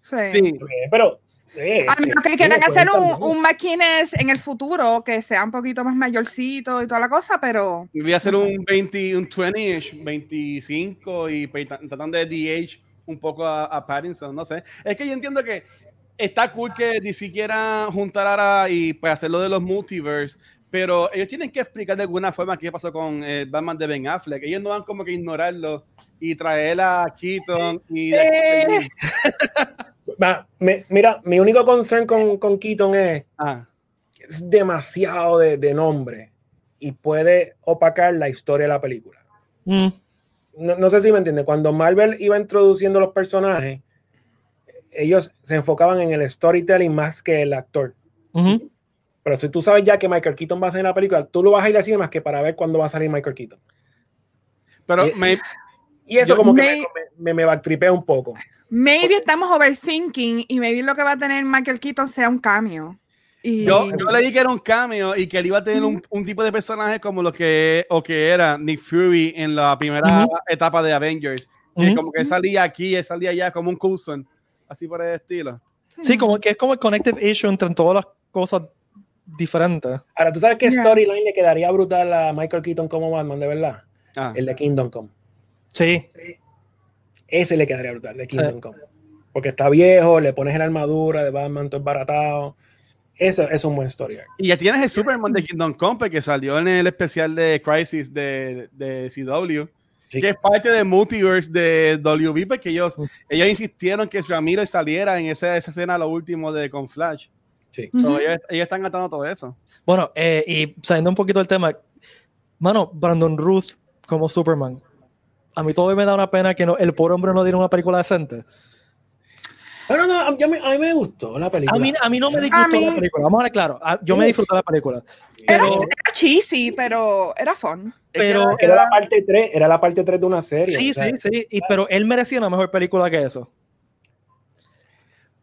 Sí. sí. Eh, Pero. Eh, A menos que eh, quieran digo, hacer un, un McInnes en el futuro que sea un poquito más mayorcito y toda la cosa, pero Voy a hacer un 20, un 20-ish, 25 y tratando de DH un poco a, a Pattinson, no sé. Es que yo entiendo que está cool que ni siquiera juntar ahora y pues hacer lo de los multiverse, pero ellos tienen que explicar de alguna forma qué pasó con el Batman de Ben Affleck. Ellos no van como que ignorarlo y traer a Keaton y... Eh. [LAUGHS] Va, me- mira, mi único concern con, con Keaton es Ah, que es demasiado de, de nombre y puede opacar la historia de la película. Mm, No, no sé si me entiende. Cuando Marvel iba introduciendo los personajes, ellos se enfocaban en el storytelling más que el actor. ujú. Pero si tú sabes ya que Michael Keaton va a salir en la película, tú lo vas a ir así más que para ver cuándo va a salir Michael Keaton. pero Y- me, Y eso Yo- como que Me- me, me, me backtripea un poco. maybe estamos overthinking y maybe lo que va a tener Michael Keaton sea un cambio. Y Yo, yo leí que era un cameo y que él iba a tener un, un tipo de personaje como lo que, o que era Nick Fury en la primera Ujú. etapa de Avengers. Que Ujú. como que salía aquí, salía allá como un Coulson. Así por el estilo. Sí, como que es como el connective issue entre todas las cosas diferentes. Ahora, ¿tú sabes qué Ya. storyline le quedaría brutal a Michael Keaton como Batman, de verdad? Ah. El de Kingdom Come. Sí. Ese le quedaría brutal, de Kingdom Sí. Come. Porque está viejo, le pones en armadura de Batman todo baratado. Eso, eso es un buen story arc. Y ya tienes el Superman de Kingdom Come que salió en el especial de Crisis de, de CW. Sí. Que es parte del multiverse de WB, porque ellos, ellos insistieron que Ramiro saliera en esa, esa escena, lo último de con Flash. Sí. So, ellos, ellos están atando todo eso. Bueno, eh, y saliendo un poquito del tema, mano, Brandon Ruth como Superman. A mí todavía me da una pena que no, el pobre hombre no diera una película decente. Pero no, a mí, a mí me gustó la película. A mí, a mí no me disgustó mí- la película, vamos a ver claro. Yo me disfruté la película. era, Pero, era cheesy, pero era fun. pero Era la parte 3, era la parte 3 de una serie. sí, o sea, sí, sí, y, pero él merecía una mejor película que eso.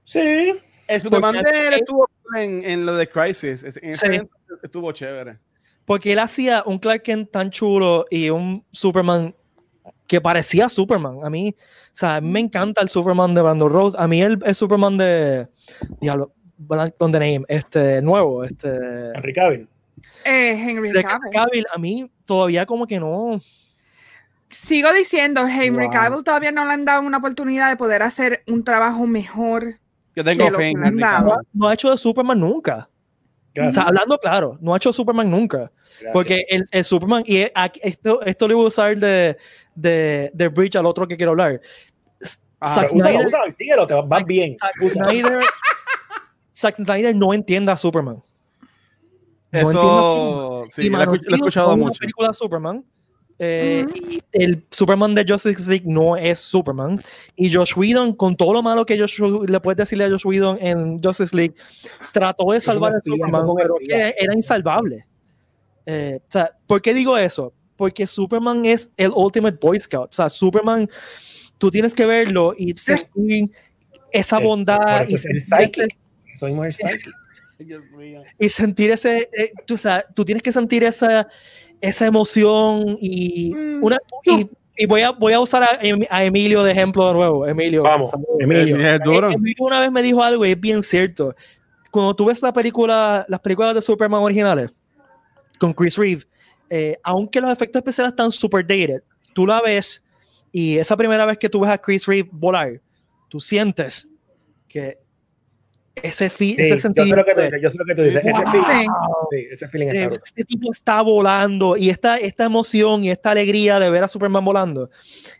Sí. El Superman de él estuvo en, en lo de Crisis. En ese Sí. estuvo chévere. Porque él hacía un Clark Kent tan chulo y un Superman que parecía Superman. A mí, o sea, a mí me encanta el Superman de Brandon Rose. A mí el, el Superman de. Diablo, the name, este nuevo, este. Henry Cavill. Eh, Henry de Cavill. Cavill, a mí todavía como que no. Sigo diciendo, Henry Wow. Cavill todavía no le han dado una oportunidad de poder hacer un trabajo mejor. Yo tengo lo fe en Henry. No, Cavill. no ha hecho de Superman nunca. O Gracias. sea, hablando claro, no ha hecho Superman nunca. Gracias. Porque el, el Superman, y esto, esto le voy a usar de, de, de Bridge al otro que quiero hablar. Zack Úsalo, Snyder- úsalo, síguelo, te va- vas bien. Zack. Snyder, [LAUGHS] Zack Snyder no entiende a Superman. No entiende a Eso Superman. sí, Y lo he escuchado mucho. película de Superman. eh, el Superman de Justice League no es Superman. Y Josh Whedon, con todo lo malo que Josh, le puedes decirle a Josh Whedon en Justice League, trató de salvar a Superman, pero era insalvable. Eh, o sea, ¿por qué digo eso? Porque Superman es el Ultimate Boy Scout. O sea, Superman, tú tienes que verlo y sentir esa Es- bondad y es el sentir. Soy muy [LAUGHS] y sentir ese, eh, tú, o sea, tú tienes que sentir esa, esa emoción y, Mm. una, y, y voy, a, voy a usar a, Em- a Emilio de ejemplo de nuevo. Emilio, Vamos. Emilio. Es duro. Emilio una vez me dijo algo y es bien cierto. Cuando tú ves la película, las películas de Superman originales con Chris Reeve, eh, aunque los efectos especiales están super dated, tú la ves y esa primera vez que tú ves a Chris Reeve volar, tú sientes que ese, Sí, ese yo sé sentido lo que tú dices, yo sé lo que tú dices. Ese Wow. feeling, Sí. ese feeling está brutal. este tipo está volando y esta, esta emoción y esta alegría de ver a Superman volando.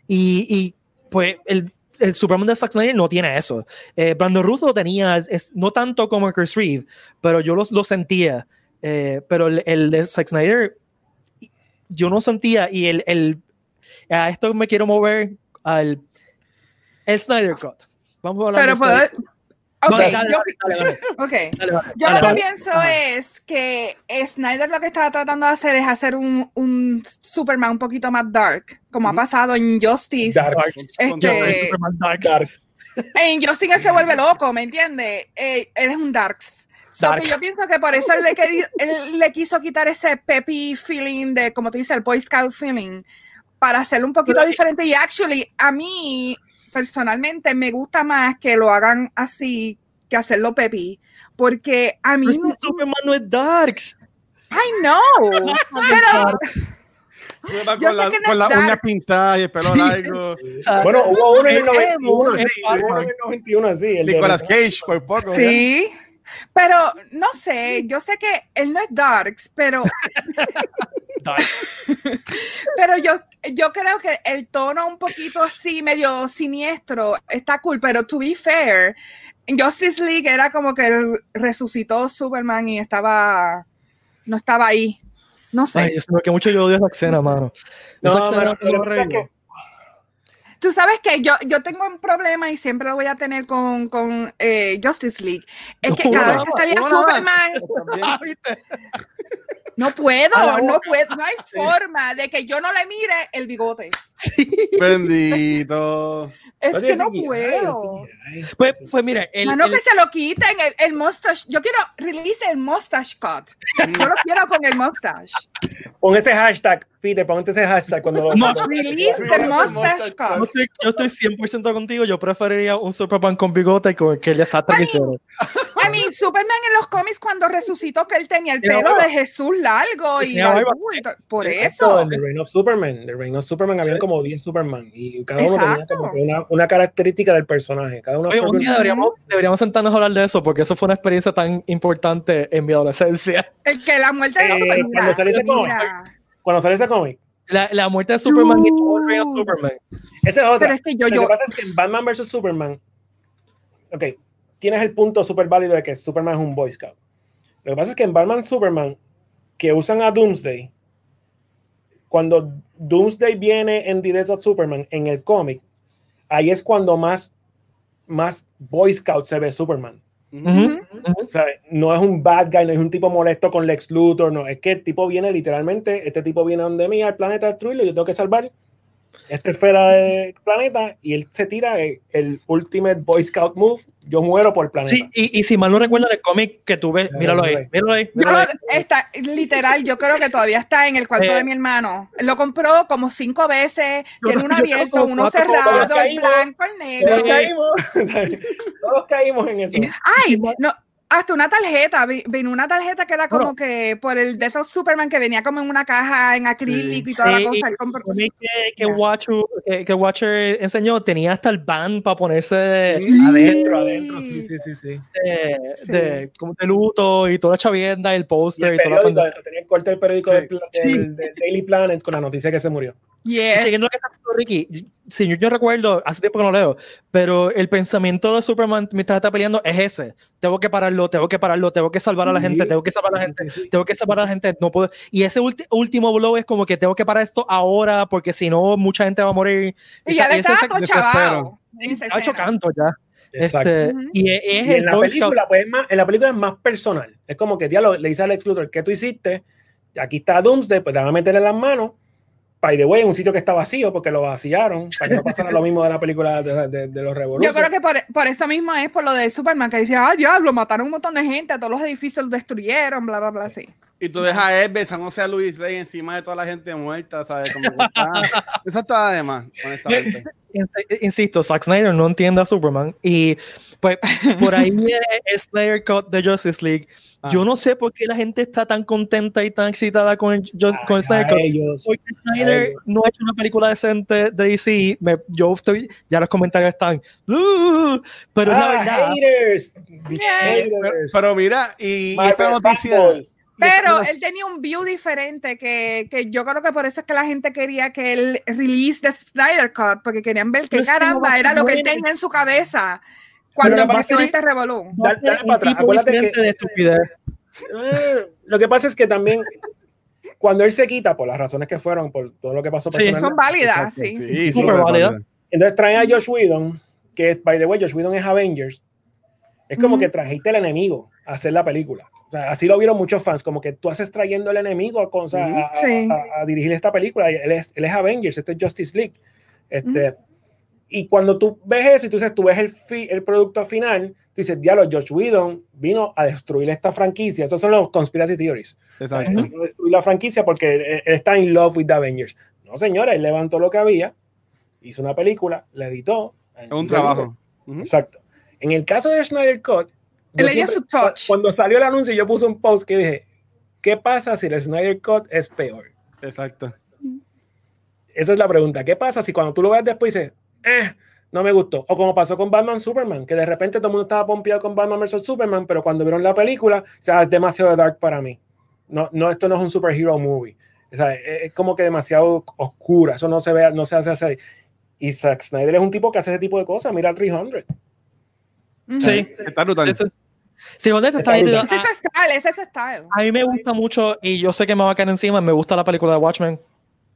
Y, y, pues el, el Superman de Zack Snyder no tiene eso. Eh, Brandon Ruth lo tenía, es, es- no tanto como Chris Reeve, pero yo los, lo sentía. Eh, pero el, el de Zack Snyder, yo no sentía. Y el, el, a esto me quiero mover al el Snyder Cut. Vamos a hablar Pero de puedo. No, dale, yo, dale, dale, lo que pienso Ajá. es que Snyder lo que estaba tratando de hacer es hacer un, un Superman un poquito más dark, como ha pasado en Justice. Dark. Este. Dark. En Justice él se vuelve loco, ¿me entiendes? Eh, él es un Darks. So que yo pienso que por eso él le, él le quiso quitar ese peppy feeling de, como tú dices, el Boy Scout feeling, para hacerlo un poquito Pero- diferente. Y actually, a mí, personalmente, me gusta más que lo hagan así que hacerlo peppy. Porque a mí, Pero es no- Superman no es Darks. I know, [LAUGHS] pero Yo con sé la, que no con dark. uñas pintadas y el pelo Sí. largo. [LAUGHS] Bueno, hubo uno en el es 91, emo, sí, es hubo uno en el 91, sí. Nicolas Cage, por poco. sí. Pero no sé, yo sé que él no es Darks, pero [LAUGHS] Darks. Pero yo, yo creo que el tono un poquito así, medio siniestro, está cool, pero to be fair, Justice League era como que resucitó Superman y estaba, no estaba ahí. No sé. Ay, que mucho yo odio esa escena, mano. No, Esa mano, escena pasa es que- horrible. Tú sabes que yo, yo tengo un problema y siempre lo voy a tener con, con eh, Justice League. Es que cada vez que salía. Superman. [LAUGHS] Ah, no puedo, A la no puedo, no hay forma de que yo no le mire el bigote. Bendito. Es No que no puedo. Pues, pues mira, el, Mano, el- que se lo quiten, el, el mustache. Yo quiero release el mustache cut. Yo lo quiero con el mustache. Pon ese hashtag, Peter, ponte ese hashtag cuando lo. No. Release the mustache yo cut. estoy, yo estoy 100% contigo. Yo preferiría un Superman con bigote con el que el desastre que hicieron. I mean, Superman en los cómics cuando resucitó que él tenía el pelo de Jesús largo y y to- por eso. The Reign of Superman. The Reign of Superman habían Sí. Como 10 Superman y cada uno tenía como una, una característica del personaje. Cada uno Oye, un día deberíamos, deberíamos sentarnos a hablar de eso porque eso fue una experiencia tan importante en mi adolescencia. El que la muerte de Eh, Superman. cuando ese sale ese cómic, La, la muerte de Superman y todo el reino de Superman. ese es otro. Pero es que yo, Lo yo, que pasa es que en Batman vs Superman, ok, tienes el punto súper válido de que Superman es un Boy Scout. Lo que pasa es que en Batman Superman, que usan a Doomsday, cuando Doomsday viene en The Death of Superman, en el cómic, ahí es cuando más, más Boy Scout se ve Superman. O sea, no es un bad guy, no es un tipo molesto con Lex Luthor, no, es que el tipo viene literalmente, este tipo viene donde mí, al planeta a destruirlo, yo tengo que salvar esta esfera del planeta y él se tira el, el Ultimate Boy Scout Move, yo muero por el planeta. Sí, y, y si mal no recuerdo el cómic que tú ves, míralo ahí, míralo ahí. Yo míralo ahí. está, literal, yo creo que todavía está en el cuarto Eh. de mi hermano. Lo compró como cinco veces, tiene uno abierto, uno cuatro cerrado, el blanco, el negro. Todos caímos, [LAUGHS] todos caímos en eso. Ay, no, hasta una tarjeta, vi- vino una tarjeta que era como Bueno. que por el Death of Superman que venía como en una caja en acrílico y toda la cosa. y- El que. Watcher, que, que Watcher enseñó tenía hasta el band para ponerse Sí. Adentro, adentro, sí, sí, sí, sí. de, Sí. de, como de luto y toda la chavienda, el Y póster el y, toda la tenía el corte del periódico Sí. del, del- del Daily Planet con la noticia que se murió. Yes. Siguiendo lo que está diciendo Ricky, si yo, yo recuerdo, hace tiempo que no leo, pero el pensamiento de Superman mientras está peleando es ese. Tengo que pararlo, tengo que pararlo, tengo que salvar a la gente, tengo que salvar a la gente, tengo que salvar a la gente, no puedo. Y ese último blow es como que tengo que parar esto ahora porque si no mucha gente va a morir. y ya Esa- le estaba todo en Está canto ya. Exacto. Este, y es, es Y el en la Boy Scout. película, pues, es más, en la película es más personal. Es como que diablo, le dice a Lex Luthor, ¿qué tú hiciste? Aquí está Doomsday, pues te van a meterle las manos. By the way, en un sitio que está vacío porque lo vaciaron, para que no pasara lo mismo de la película de, de- de los Yo revoluciones. creo que por, por eso mismo es por lo de Superman, que dice, ah, diablo, mataron un montón de gente, a todos los edificios los destruyeron, bla, bla, bla, sí. Y tú ves a él besándose a Luis Ley encima de toda la gente muerta, ¿sabes? Como que está- [LAUGHS] Eso está de más, honestamente. Insisto, Zack Snyder no entiende a Superman y pues [LAUGHS] por ahí viene el Snyder Cut de Justice League. Ah. Yo no sé por qué la gente está tan contenta y tan excitada con el, Just- con el Snyder Cut. ellos. Porque Snyder no ha hecho una película decente de DC. Me- yo estoy, ya los comentarios están, "Uh", pero es la Ah, verdad. haters. Pero, Haters. pero mira, y, esta noticia. fanboys. Pero él tenía un view diferente que, que yo creo que por eso es que la gente quería que él release the Snyder Cut, porque querían ver qué Pero caramba era lo que él tenía en su cabeza cuando empezó es que- este revolú. Dale- dale para atrás. Acuérdate que- de estupidez. Eh, lo que pasa es que también cuando él se quita por las razones que fueron, por todo lo que pasó Sí, Son válidas, sí. sí. Sí, Súper súper válida. válida. Entonces traen a Josh Whedon, que by the way, Josh Whedon es Avengers. Es como Ujú. que trajiste al enemigo a hacer la película. O sea, así lo vieron muchos fans, como que tú haces trayendo al enemigo a, o sea, Ujú. a- a- Sí. a- a dirigir esta película. Él es, él es Avengers, este es Justice League. Este, Y cuando tú ves eso y tú, dices, tú ves el, fi- el producto final, tú dices, diablo, Josh Whedon vino a destruir esta franquicia. Esos son los conspiracy theories. Exacto. Vino a destruir la franquicia porque él, él está in love with the Avengers. No, señora, él levantó lo que había, hizo una película, la editó. Es un trabajo. Ujú. Exacto. En el caso de Snyder Cut, siempre- su touch. cuando salió el anuncio, yo puse un post que dije, ¿qué pasa si el Snyder Cut es peor? Exacto. Esa es la pregunta. ¿Qué pasa si cuando tú lo ves después dices, eh, no me gustó? O como pasó con Batman Superman, que de repente todo el mundo estaba pompeado con Batman vs. Superman, pero cuando vieron la película, o sea, es demasiado dark para mí. No, no, esto no es un superhero movie. O sea, es, es como que demasiado oscura. Eso no se ve, no se hace así. Y Zack Snyder es un tipo que hace ese tipo de cosas. Mira 300. Ujú. Sí. Está brutal. Ese- Sí, honesto, Está está brutal. nítido. Ese es su style, ese es su style. A mí me gusta mucho, y yo sé que me va a caer encima, me gusta la película de Watchmen.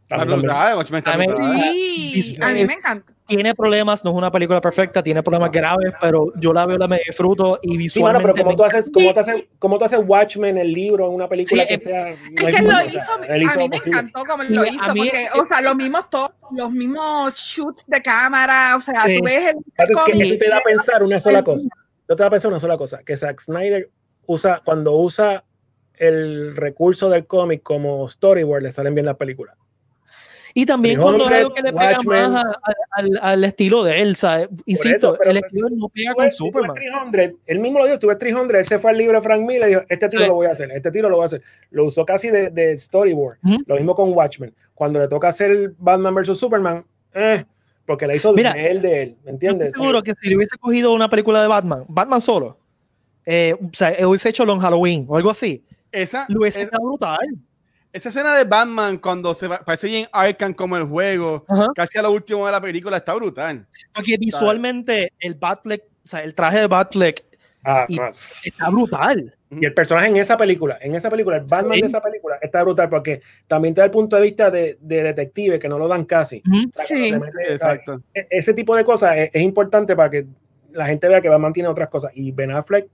Está brutal. Watchmen está A mí- brutal. Sí, a mí me encanta. Tiene problemas, no es una película perfecta, tiene problemas graves, pero yo la veo, la me disfruto y Sí, mano, visualmente. pero como tú haces, como tú haces, como tú haces Watchmen, el libro, en una película Sí, que es- sea. Es no que lo o hizo, sea, él hizo a mí me posible. encantó como lo hizo, mí- porque, o sea, los mismos to- los mismos shoots de cámara, o sea, Sí. tú ves el, pasa es que cómic, eso te da a pensar una sola cosa. Yo te da a pensar una sola cosa, que Zack Snyder usa, cuando usa el recurso del cómic como storyboard, le salen bien las películas. Y también 300, cuando es algo que le pega Watchmen. más a- a- al, al estilo de él, ¿sabes? Insisto, eso, pero el si- estilo no pega con Superman. 300, él mismo lo dijo, ves 300, él se fue al libro de Frank Miller y dijo, este tiro Sí. lo voy a hacer, este tiro lo voy a hacer. Lo usó casi de, de storyboard. Ujú. Lo mismo con Watchmen. Cuando le toca hacer Batman vs. Superman, eh, porque la hizo Mira, de él de él, ¿me entiendes? estoy seguro que si le hubiese cogido una película de Batman, Batman solo, eh, o sea, hubiese hecho Long Halloween o algo así, Esa, lo hubiese es- quedado brutal. Esa escena de Batman cuando se parece bien Arkham como el juego, Ajá. casi a lo último de la película, está brutal. Porque visualmente el Batfleck, o sea, el traje de Batfleck Ah, man. está brutal. Y el personaje en esa película, en esa película, el Batman Sí. de esa película está brutal porque también te da el punto de vista de, de detective que no lo dan casi. Ujú. O sea, Sí. Exacto. e- ese tipo de cosas es, es importante para que la gente vea que Batman tiene otras cosas. Y Ben Affleck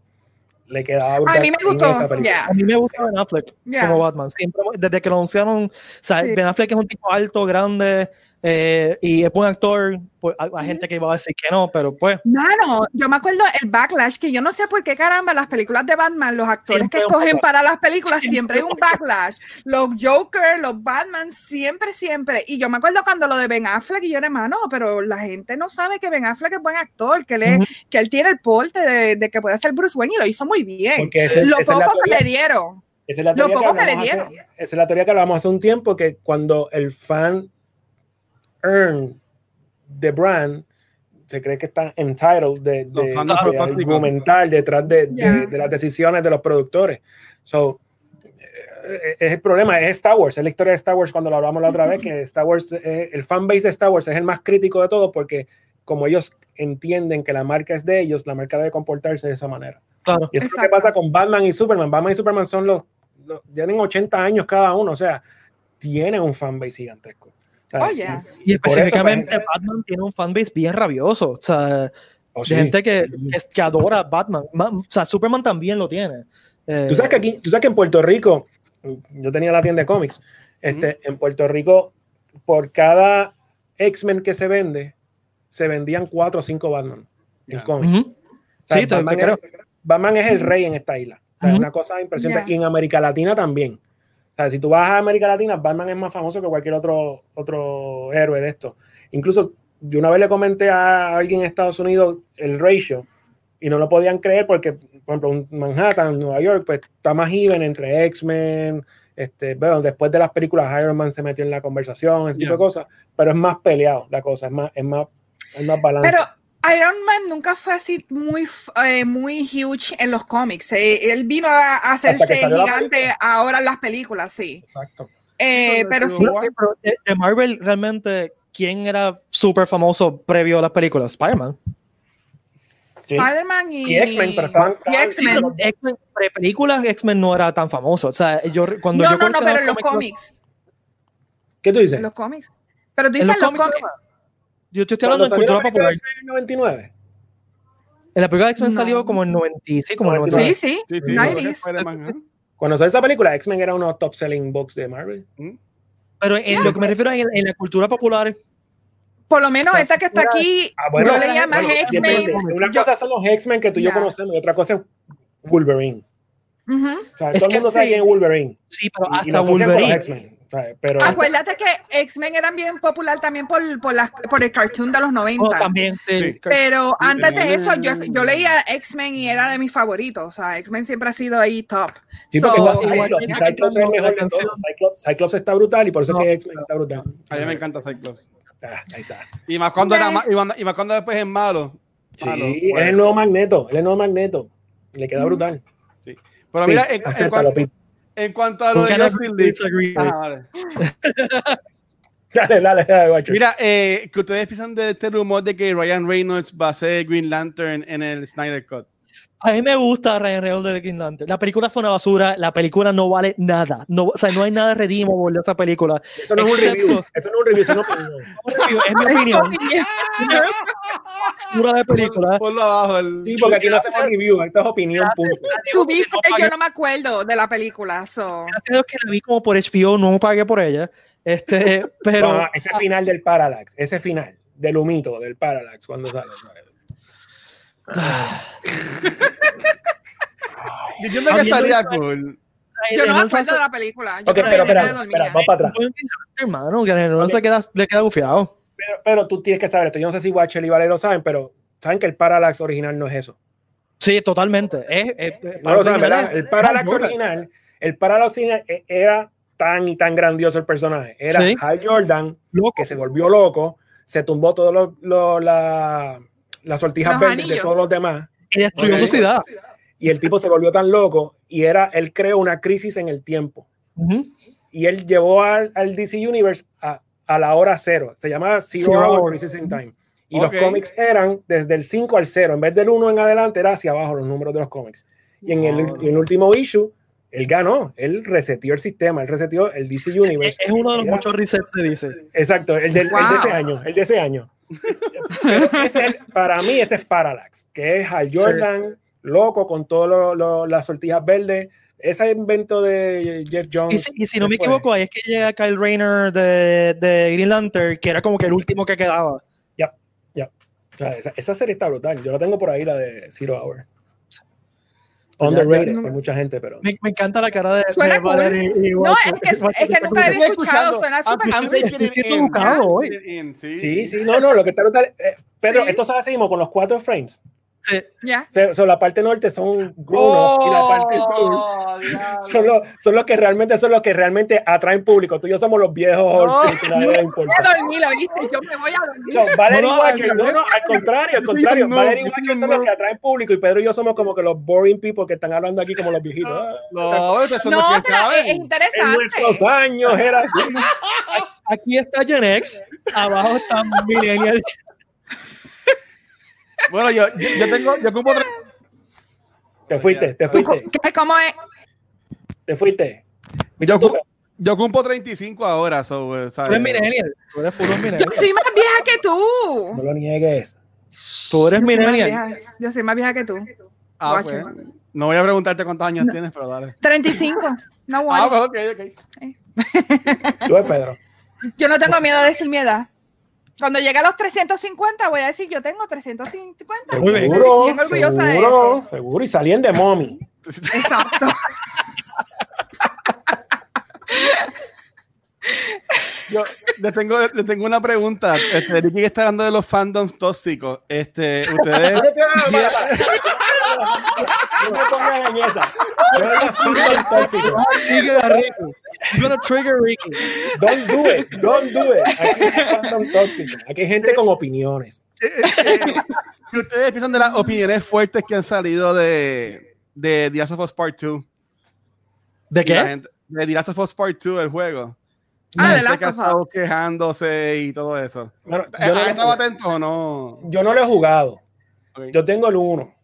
le quedaba brutal A mí me gustó, esa película. ya. A mí me gusta Ben Affleck como Batman. Siempre, desde que lo anunciaron, o sea, Sí. Ben Affleck es un tipo alto, grande eh, y es buen actor. Pues, hay, hay gente que iba a decir que no, pero pues. Mano, yo me acuerdo el backlash, que yo no sé por qué caramba las películas de Batman, los actores Siempre que escogen para las películas, Siempre siempre hay un backlash. Los Joker, los Batman, siempre, siempre. Y yo me acuerdo cuando lo de Ben Affleck, y yo era mano, pero la gente no sabe que Ben Affleck es buen actor, que él, es- Ujú. que él tiene el porte de, de que puede ser Bruce Wayne y lo hizo muy bien. Ese- Lo esa es la poco que le dieron. esa es la lo teoría poco que le hace- dieron. esa es la teoría que hablamos hace un tiempo, que cuando el fan earn the brand, se cree que está entitled de, argumentar detrás de, de- Ya. de las decisiones de los productores. So, eh, es el problema, es Star Wars, es la historia de Star Wars cuando lo hablamos la otra vez, que Star Wars, eh, el fanbase de Star Wars es el más crítico de todo porque como ellos entienden que la marca es de ellos, la marca debe comportarse de esa manera. Claro. Y eso es lo que Exacto. pasa con Batman y Superman. Batman y Superman son los, los- tienen 80 años cada uno, o sea, tienen un fanbase gigantesco. Oh, yeah. Y eso, específicamente pues, Batman tiene un fanbase bien rabioso. O sea, oh, de gente que, que, que adora Batman. Ma- O sea, Superman también lo tiene. Eh, Tú sabes que aquí, tú sabes que en Puerto Rico, yo tenía la tienda de cómics, este, en Puerto Rico, por cada X-Men que se vende, se vendían cuatro o cinco Batman en cómics. ujú. O sea, Sí, Batman, te creo. es, Batman es el rey en esta isla. O sea, es una cosa impresionante. Ya. Y en América Latina también. O sea, si tú vas a América Latina, Batman es más famoso que cualquier otro, otro héroe de esto. Incluso yo una vez le comenté a alguien en Estados Unidos el ratio y no lo podían creer porque, por ejemplo, Manhattan, Nueva York, pues está más even entre X-Men, este, bueno, después de las películas Iron Man se metió en la conversación, ese tipo de cosas, pero es más peleado la cosa, es más, es más, es más balance. Pero Iron Man nunca fue así muy, eh, muy huge en los cómics. Eh, él vino a hacerse gigante ahora en las películas, sí. Exacto. Eh, pero sí, de, de Marvel, realmente, ¿quién era súper famoso previo a las películas? Spider-Man. Sí. Spider-Man y, Y X-Men, pero estaban- X-Men. X-Men, pre-películas, X-Men no era tan famoso. O sea, yo re- cuando No, yo no, no, pero en los cómics, cómics. ¿Qué tú dices? En los cómics. Pero tú En dices los en los cómics, cómics. Yo te estoy hablando de cultura popular. en 99. En la película de X-Men No. salió como en 90, sí, como en 99. 99. Sí, sí. Sí, sí. Cuando salió esa película, X-Men era uno de los top selling books de Marvel. Pero en lo que me refiero es en, en la cultura popular. Por lo menos O sea, esta que está aquí, Ah, bueno, yo leía más bueno, X-Men. Una Yo- cosa son los X-Men que tú y yo Ya. conocemos y otra cosa es Wolverine. Ujú. O sea, Es todo el que mundo sabe sí. quién es Wolverine. Sí, pero Y- y hasta lo los Wolverine. Pero Acuérdate que X-Men eran bien popular también por, por, las- por el cartoon de los 90. Oh, también, sí. Sí. Pero antes de eso, yo, Mm. yo leía X-Men y era de mis favoritos. O sea, X-Men siempre ha sido ahí top. Sí, So, es Cyclops, y Cyclops es mejor. Cyclops, Cyclops está brutal y por eso No. es que X-Men está brutal. A mí me encanta Cyclops. Ah, ahí está. Y más cuando, Ok. era ma- y cuando- y más cuando después es malo. Sí, Malo, es bueno. el nuevo Magneto. Es el nuevo Magneto. Le queda brutal. Pero mira, Sí, en, en cuanto, en cuanto a lo de Justin vale. [LAUGHS] Dale, dale, dale, guacho. Mira, eh, que ustedes piensan de este rumor de que Ryan Reynolds va a ser Green Lantern en el Snyder Cut. A mí me gusta Ryan Reynolds de Green Lantern. La película fue una basura, la película no vale nada. No, o sea, no hay nada redeemable de esa película. Eso no es un review. Eso no es un review, es una opinión. Es mi opinión. [LAUGHS] basura de película. Ponlo abajo. El... Sí, porque aquí no hacemos review, esto es opinión, yo no me acuerdo de la película. So. Gracias a Dios que la vi como por HBO, no pagué por ella. Este, [LAUGHS] pero Ah, ese final del Parallax, ese final del humito del Parallax, cuando sale. ¿sabes? Yo entiendo que Habiendo estaría cool. Yo no me acuerdo de la película. Yo Ok, creo pero que me espera, vamos para atrás. Hermano, Reynolds Ok. se queda, le queda bufiado. Pero, pero tú tienes que saber esto. Yo no sé si Watcher y Vale lo saben, pero saben que el Parallax original no es eso. Sí, totalmente. Es, es- es- No lo saben, ¿verdad? El Parallax original, el Parallax original e- era tan y tan grandioso el personaje. Era Sí. Hal Jordan, Loco. que se volvió loco, se tumbó todas lo, lo- la, las sortijas Los verdes de todos los demás. Y destruyó Ok. su ciudad. Y el tipo se volvió tan loco y era, él creó una crisis en el tiempo. Ujú. y él llevó al, al DC Universe a, a la hora cero. Se llamaba Zero, Zero Hour Hour. Crisis in Time. Y Ok. los cómics eran desde el 5 al 0. En vez del 1 en adelante, era hacia abajo los números de los cómics. Y en el, Wow. en el último issue, él ganó. Él reseteó el sistema. Él reseteó el DC Universe. es uno de los Era- muchos resets que dice. Exacto, el, del, el de Wow. ese año. El de ese año. Ese es el- para mí, ese es Parallax, que es Hal Jordan, loco, con todas las sortijas verdes. Ese invento de Jeff Jones. Y si, y si no me equivoco, ahí es que llega Kyle Rayner de, de Green Lantern, que era como que el último que quedaba. O sea, esa, esa serie está brutal. Yo la tengo por ahí, la de Zero Hour. Ya, Underrated ya. por mucha gente, pero. Me, me encanta la cara de, Suena de cool. Valerie y No, es que, es Watson que está nunca había escuchado. Suena súper Sí, sí, no, no, lo que está brutal. eh, Pedro, Sí. esto se hace mismo con los cuatro frames. Sí. Ya. O sea, so, la parte norte son grown y la parte sur Oh, son los, son los que realmente son los que realmente atraen público. Tú y yo somos los viejos No. que. Voy a dormir, ¿oíste? Yo me voy a dormir. So, Valerie No, no, no, no, al contrario, al contrario. no, Valerie un son los no. que atraen público y Pedro y yo somos como que los boring people que están hablando aquí como los viejitos. No, ustedes son No, los que pero es, es saben. en interesante. nuestros años era así. [LAUGHS] Aquí está Gen X, abajo está Millennial. Bueno, yo, yo, yo tengo, yo tres- Te fuiste, te ¿Tú fuiste, co- ¿qué- ¿Cómo es? te fuiste. yo, yo cumplo 35 ahora, so, eh, Tú ¿sabes? eres Millennial. Tú eres full Yo Millennial. soy más vieja que No tú. lo niegues. Tú eres Yo Millennial. vieja- Yo soy más vieja que tú. Ah, pues, no voy a preguntarte cuántos años tienes, pero dale. 35. No Ah, worry. pues ok, ok. Tú eres Pedro. Yo no tengo miedo de decir mi edad. Cuando llegue a los 350, voy a decir yo tengo 350. Muy bien. Seguro, Bien orgullosa de seguro, seguro. Y salían de mommy. Exacto. [LAUGHS] Yo le tengo, le tengo una pregunta. Este, Ricky está hablando de los fandoms tóxicos. Este, ustedes. [LAUGHS] No me pongan en esa. Fandom tóxico. Trigger a Ricky. Gonna trigger Ricky. Don't do it. Don't do it. Aquí hay fandom tóxico. Aquí hay gente con opiniones. eh, eh, ¿Qué ustedes piensan de las opiniones fuertes que han salido de, de The Last of Us Part 2? ¿De qué? gente- de The Last of Us Part 2, el juego. Ah, Last of Us. quejándose y todo eso. Bueno, ¿Han yo, no estado atentos o no? yo no lo he jugado. Yo tengo el 1.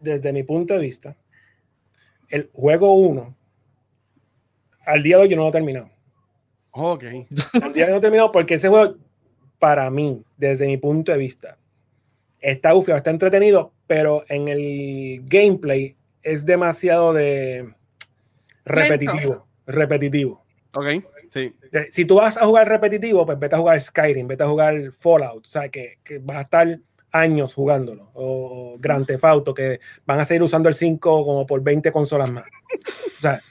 Desde mi punto de vista, el juego 1, al día de hoy yo no lo he terminado. Ok. [LAUGHS] Al día de hoy no lo he terminado porque ese juego, para mí, desde mi punto de vista, está ufio, está entretenido, pero en el gameplay es demasiado de repetitivo. Repetitivo. Ok. Sí. Eh, Si tú vas a jugar repetitivo, pues vete a jugar Skyrim, vete a jugar Fallout, o sea, que, que vas a estar años jugándolo, o Grand Theft Auto, que van a seguir usando el 5 como por 20 consolas más. O sea, [LAUGHS]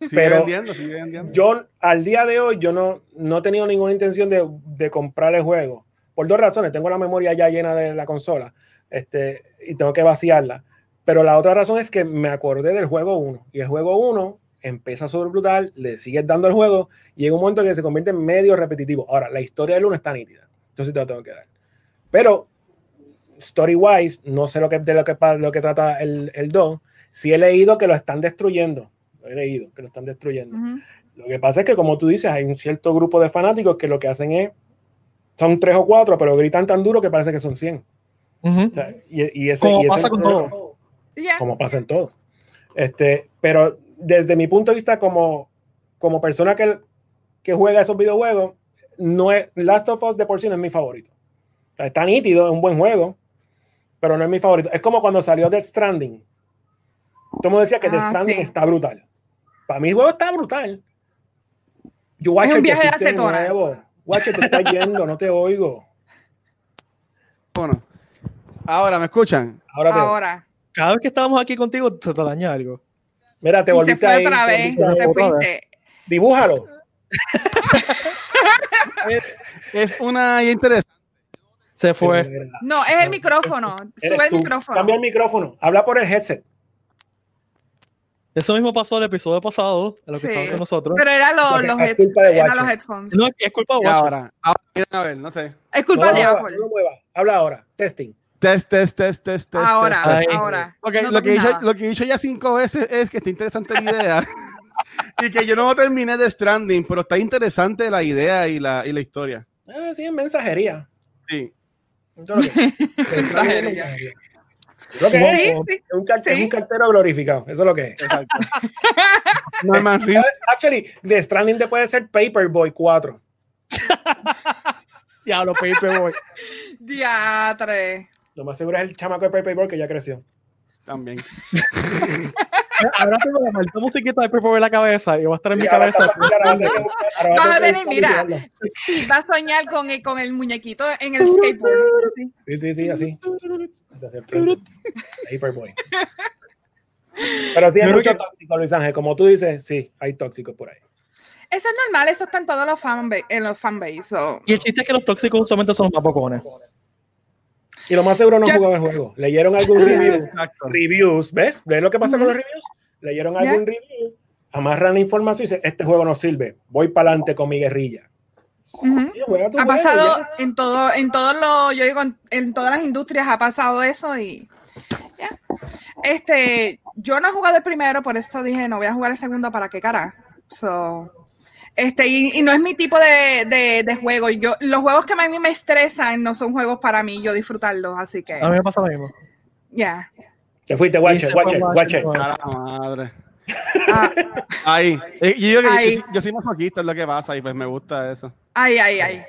Sigue Pero- vendiendo, sigue vendiendo. yo al día de hoy, yo no, no he tenido ninguna intención de, de comprar el juego, por dos razones, tengo la memoria ya llena de la consola, este, y tengo que vaciarla, pero la otra razón es que me acordé del juego 1, y el juego 1 empieza sobre brutal, le sigues dando el juego, y en un momento que se convierte en medio repetitivo. Ahora, la historia del 1 está nítida, entonces te lo tengo que dar. Pero, story wise, no sé lo que, de lo que, lo que trata el, el 2, sí he leído que lo están destruyendo, lo he leído que lo están destruyendo. Ujú. Lo que pasa es que, como tú dices, hay un cierto grupo de fanáticos que lo que hacen es, son tres o cuatro, pero gritan tan duro que parece que son 100. Ujú. O sea, y, y ese, Como y ese- pasa con todo. Ya. Como pasa en todo. Este, pero desde mi punto de vista, como, como persona que, que juega esos videojuegos, no es, Last of Us de por sí no es mi favorito. O sea, está nítido, es un buen juego, pero no es mi favorito. Es como cuando salió Death Stranding. Todo el mundo decía que Ah, Death Stranding sí. está brutal. Para mí el juego está brutal. Yo, Es Watcher, un que viaje de nuevo. Watcher, te está yendo, no te oigo. Bueno. Ahora, ¿me escuchan? Ahora te Ahora. Cada vez que estábamos aquí contigo, se te daña algo. Mira, te Y se volviste fue ahí, otra te vez. Te otra vez. fuiste. Dibújalo. Es una interesante. Se fue. No, es el micrófono. Sube el micrófono. Cambia el micrófono. Habla por el headset. Eso mismo pasó el episodio pasado, en lo que Sí. con nosotros. Pero era los, Porque los, es culpa de era los headphones. No, es culpa de Y Watcher. ahora, ahora, a ver, no sé. Es No culpa lo de Apple. no lo muevas. Habla ahora. Testing. Test, test, test, test, test. Ahora, test, ahora. Ok, No lo, que he dicho, nada. lo que he dicho ya cinco veces es que está interesante la idea. [LAUGHS] y que yo no terminé de Stranding, pero está interesante la idea y la, y la historia. Ah, sí, es mensajería. Sí. Eso es [LAUGHS] lo que es. Es, Sí, es sí. un, es cartero glorificado. Eso es lo que es. Exacto. [LAUGHS] Norman. Actually, The Stranding te puede ser Paperboy 4. Diablo, Paperboy. Diatre. Lo más seguro es el chamaco de Paperboy que ya creció. También. [LAUGHS] Ahora tengo la maldita musiquita de Paperboy en la cabeza y va a estar en mi cabeza. a tener Vas tener a buscar mira. Va a soñar con el, con el muñequito en el skateboard. Sí. Sí, sí, sí, así. Paperboy. Pero sí, hay mucho que- tóxico, Luis Ángel. Como tú dices, sí, hay tóxicos por ahí. Eso es normal, eso está en todos los fanbase. En los fanbase so. Y el chiste es que los tóxicos usualmente son los más bocones. Y lo más seguro no jugaron el juego. Leyeron algún [LAUGHS] review. Exacto. reviews, ¿ves? ¿Ves lo que pasa con los reviews? Leyeron algún review, amarran la información y dicen, este juego no sirve, voy para adelante con mi guerrilla. Ha pasado en todo, en todos los, yo digo, en, en todas las industrias ha pasado eso y ya. Este, yo no he jugado el primero, por eso dije, no voy a jugar el segundo, ¿para qué cara? So, este, y, y no es mi tipo de, de, de juego. y Yo, los juegos que a mí me estresan no son juegos para mí, yo disfrutarlos, así que, A mí me pasa lo mismo. ya. Te fuiste, watcher, watcher, Watcher, watcher. A la madre. Ah, Ahí. Eh, y yo, yo, Ahí. yo, yo soy masoquista, es lo que pasa, y pues me gusta eso. ay, ay, ay.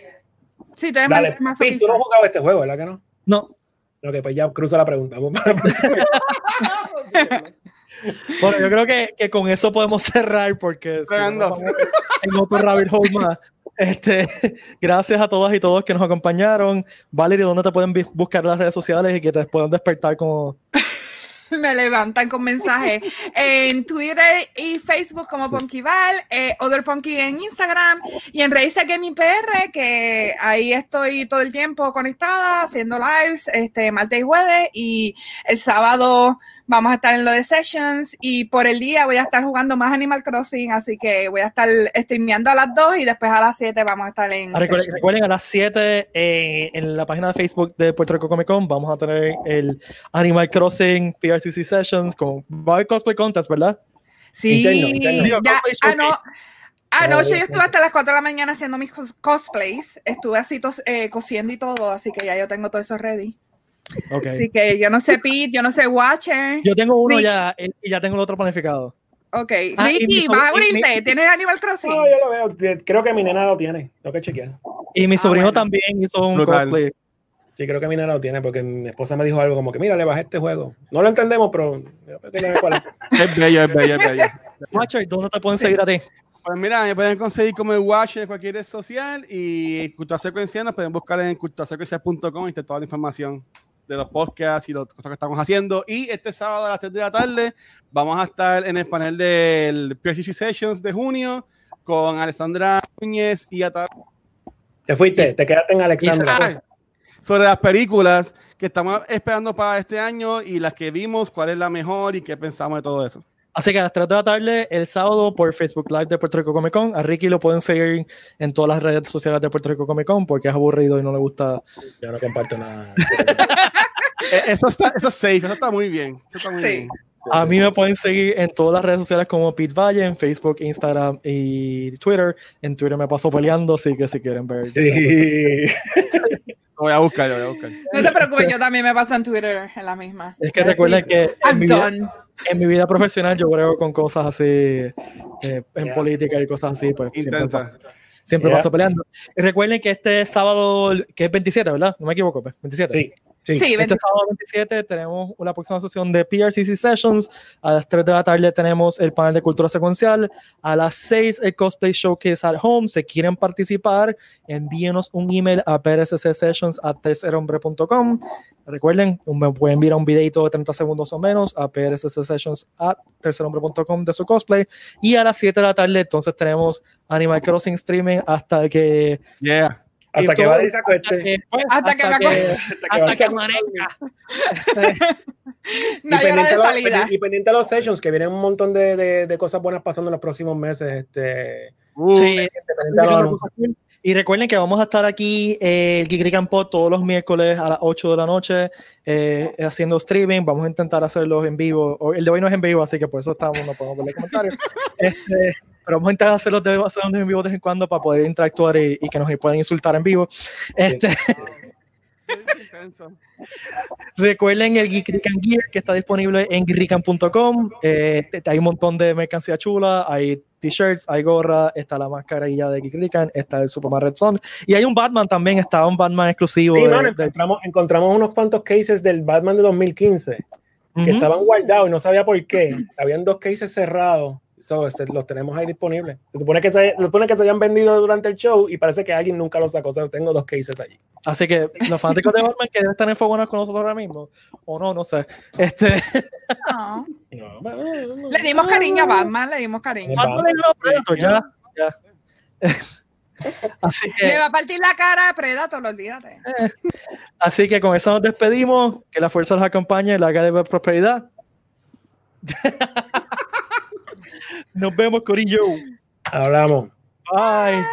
Sí, tú eres Dale, más, Pete, tú no has jugado este juego, ¿verdad que no? No. Ok, pues ya cruza la pregunta. [LAUGHS] Bueno, yo creo que, que con eso podemos cerrar porque si no, en otro rabbit hole más. Este, gracias a todas y todos que nos acompañaron. Valerie, ¿dónde te pueden buscar en las redes sociales y que te puedan despertar como [LAUGHS] me levantan con mensajes en Twitter y Facebook como Ponkyval, eh, Other Ponky en Instagram y en Raíces Gaming PR, que ahí estoy todo el tiempo conectada, haciendo lives, este martes y jueves, y el sábado vamos a estar en lo de Sessions y por el día voy a estar jugando más Animal Crossing, así que voy a estar streameando a las 2 y después a las 7 vamos a estar en... Ah, recuerden, recuerden, a las 7 eh, en la página de Facebook de Puerto Rico Comic Con vamos a tener el Animal Crossing PRCC Sessions con va cosplay contest, ¿verdad? Sí, Interno, ya, ah, no, Anoche yo estuve hasta las 4 de la mañana haciendo mis cosplays. Estuve así tos, eh, cosiendo y todo, así que ya yo tengo todo eso ready. Así que yo no sé Pete, yo no sé Watcher. Yo tengo uno ya y ya tengo el otro planificado. Ok. Ah, Ricky, ¿vas a unirte? ¿Tienes Animal Crossing? No, yo lo veo. Creo que mi nena lo tiene. Tengo que chequear. Y mi ah, sobrino también hizo un cosplay. Sí, creo que mi nena lo tiene porque mi esposa me dijo algo como que, mira, le bajé este juego. No lo entendemos, pero... [LAUGHS] es bello, es bello, es bello. Watcher, ¿dónde te pueden seguir a ti? Pues mira, me pueden conseguir como el Watcher en cualquier red social y Cultura Secuencial nos pueden buscar en culturasecuencial.com y está toda la información de los podcasts y las cosas que estamos haciendo. Y este sábado a las 3 de la tarde vamos a estar en el panel del PCC Sessions de junio con Alessandra Núñez y Ata. Te fuiste, te quedaste en Alexandra. Sobre las películas que estamos esperando para este año y las que vimos, cuál es la mejor y qué pensamos de todo eso. Así que a las 3 de la tarde, el sábado, por Facebook Live de Puerto Rico Comic Con. A Ricky lo pueden seguir en todas las redes sociales de Puerto Rico Comic Con porque es aburrido y no le gusta. Yo no comparto nada. [LAUGHS] Eh, eso, está, eso es safe, eso está muy bien. A mí me pueden seguir en todas las redes sociales como Pete Valle, en Facebook, Instagram y Twitter. En Twitter me paso peleando, así que si quieren ver. Sí. [LAUGHS] voy a buscar, voy a buscar. No te preocupes, yo también me paso en Twitter en la misma. Es que recuerden que mi, vida, en mi, vida, profesional yo creo con cosas así, eh, en política y cosas así, pues siempre, paso, siempre paso, peleando. Y recuerden que este sábado, que es 27, ¿verdad? No me equivoco, pues, 27. Sí. Sí, este sábado 27 tenemos la próxima sesión de PRCC Sessions. A las 3 de la tarde tenemos el panel de cultura secuencial. A las 6 el Cosplay Showcase at Home. Si quieren participar, envíenos un email a prssessions a tercerhombre.com. Recuerden, me pueden enviar un videito de 30 segundos o menos a prssessions a tercerhombre.com de su cosplay. Y a las 7 de la tarde entonces tenemos Animal Crossing Streaming hasta que... Yeah hasta que y se acueste. Hasta que. Hasta que amanezca. No hay hora de salida. Y pendiente de los sessions, que vienen un montón de, de, de cosas buenas pasando en los próximos meses. Este, sí. Y recuerden que vamos a estar aquí eh, el Geek Campo todos los miércoles a las 8 de la noche eh, haciendo streaming. Vamos a intentar hacerlos en vivo. El de hoy no es en vivo, así que por eso estamos, no podemos ver comentarios. [LAUGHS] Este, pero vamos a intentar hacerlos de, hacerlos en vivo de vez en cuando para poder interactuar y, y que nos puedan insultar en vivo. Este, [LAUGHS] Recuerden el Geek Gear que está disponible en geekrican.com. Eh, hay un montón de mercancía chula, hay t-shirts, hay gorra, está la mascarilla de Geek está el Superman Red Son y hay un Batman también, está un Batman exclusivo. Sí, encontramos, encontramos, unos cuantos cases del Batman de 2015 que estaban guardados y no sabía por qué. Habían dos cases cerrados So, este, los tenemos ahí disponibles. Se supone, que se, supone que se hayan vendido durante el show y parece que alguien nunca los sacó. O sea, tengo dos cases allí. Así que los fanáticos de Batman que deben estar enfocados con nosotros ahora mismo, o no, no sé. Este... No. le dimos cariño a Batman, le dimos cariño. Batman le ya, ya. Así que, Le va a partir la cara a Predator, olvídate. [LAUGHS] así que con eso nos despedimos. Que la fuerza los acompañe, la haga de prosperidad. [LAUGHS] Nos vemos, Corillo. Hablamos. Bye.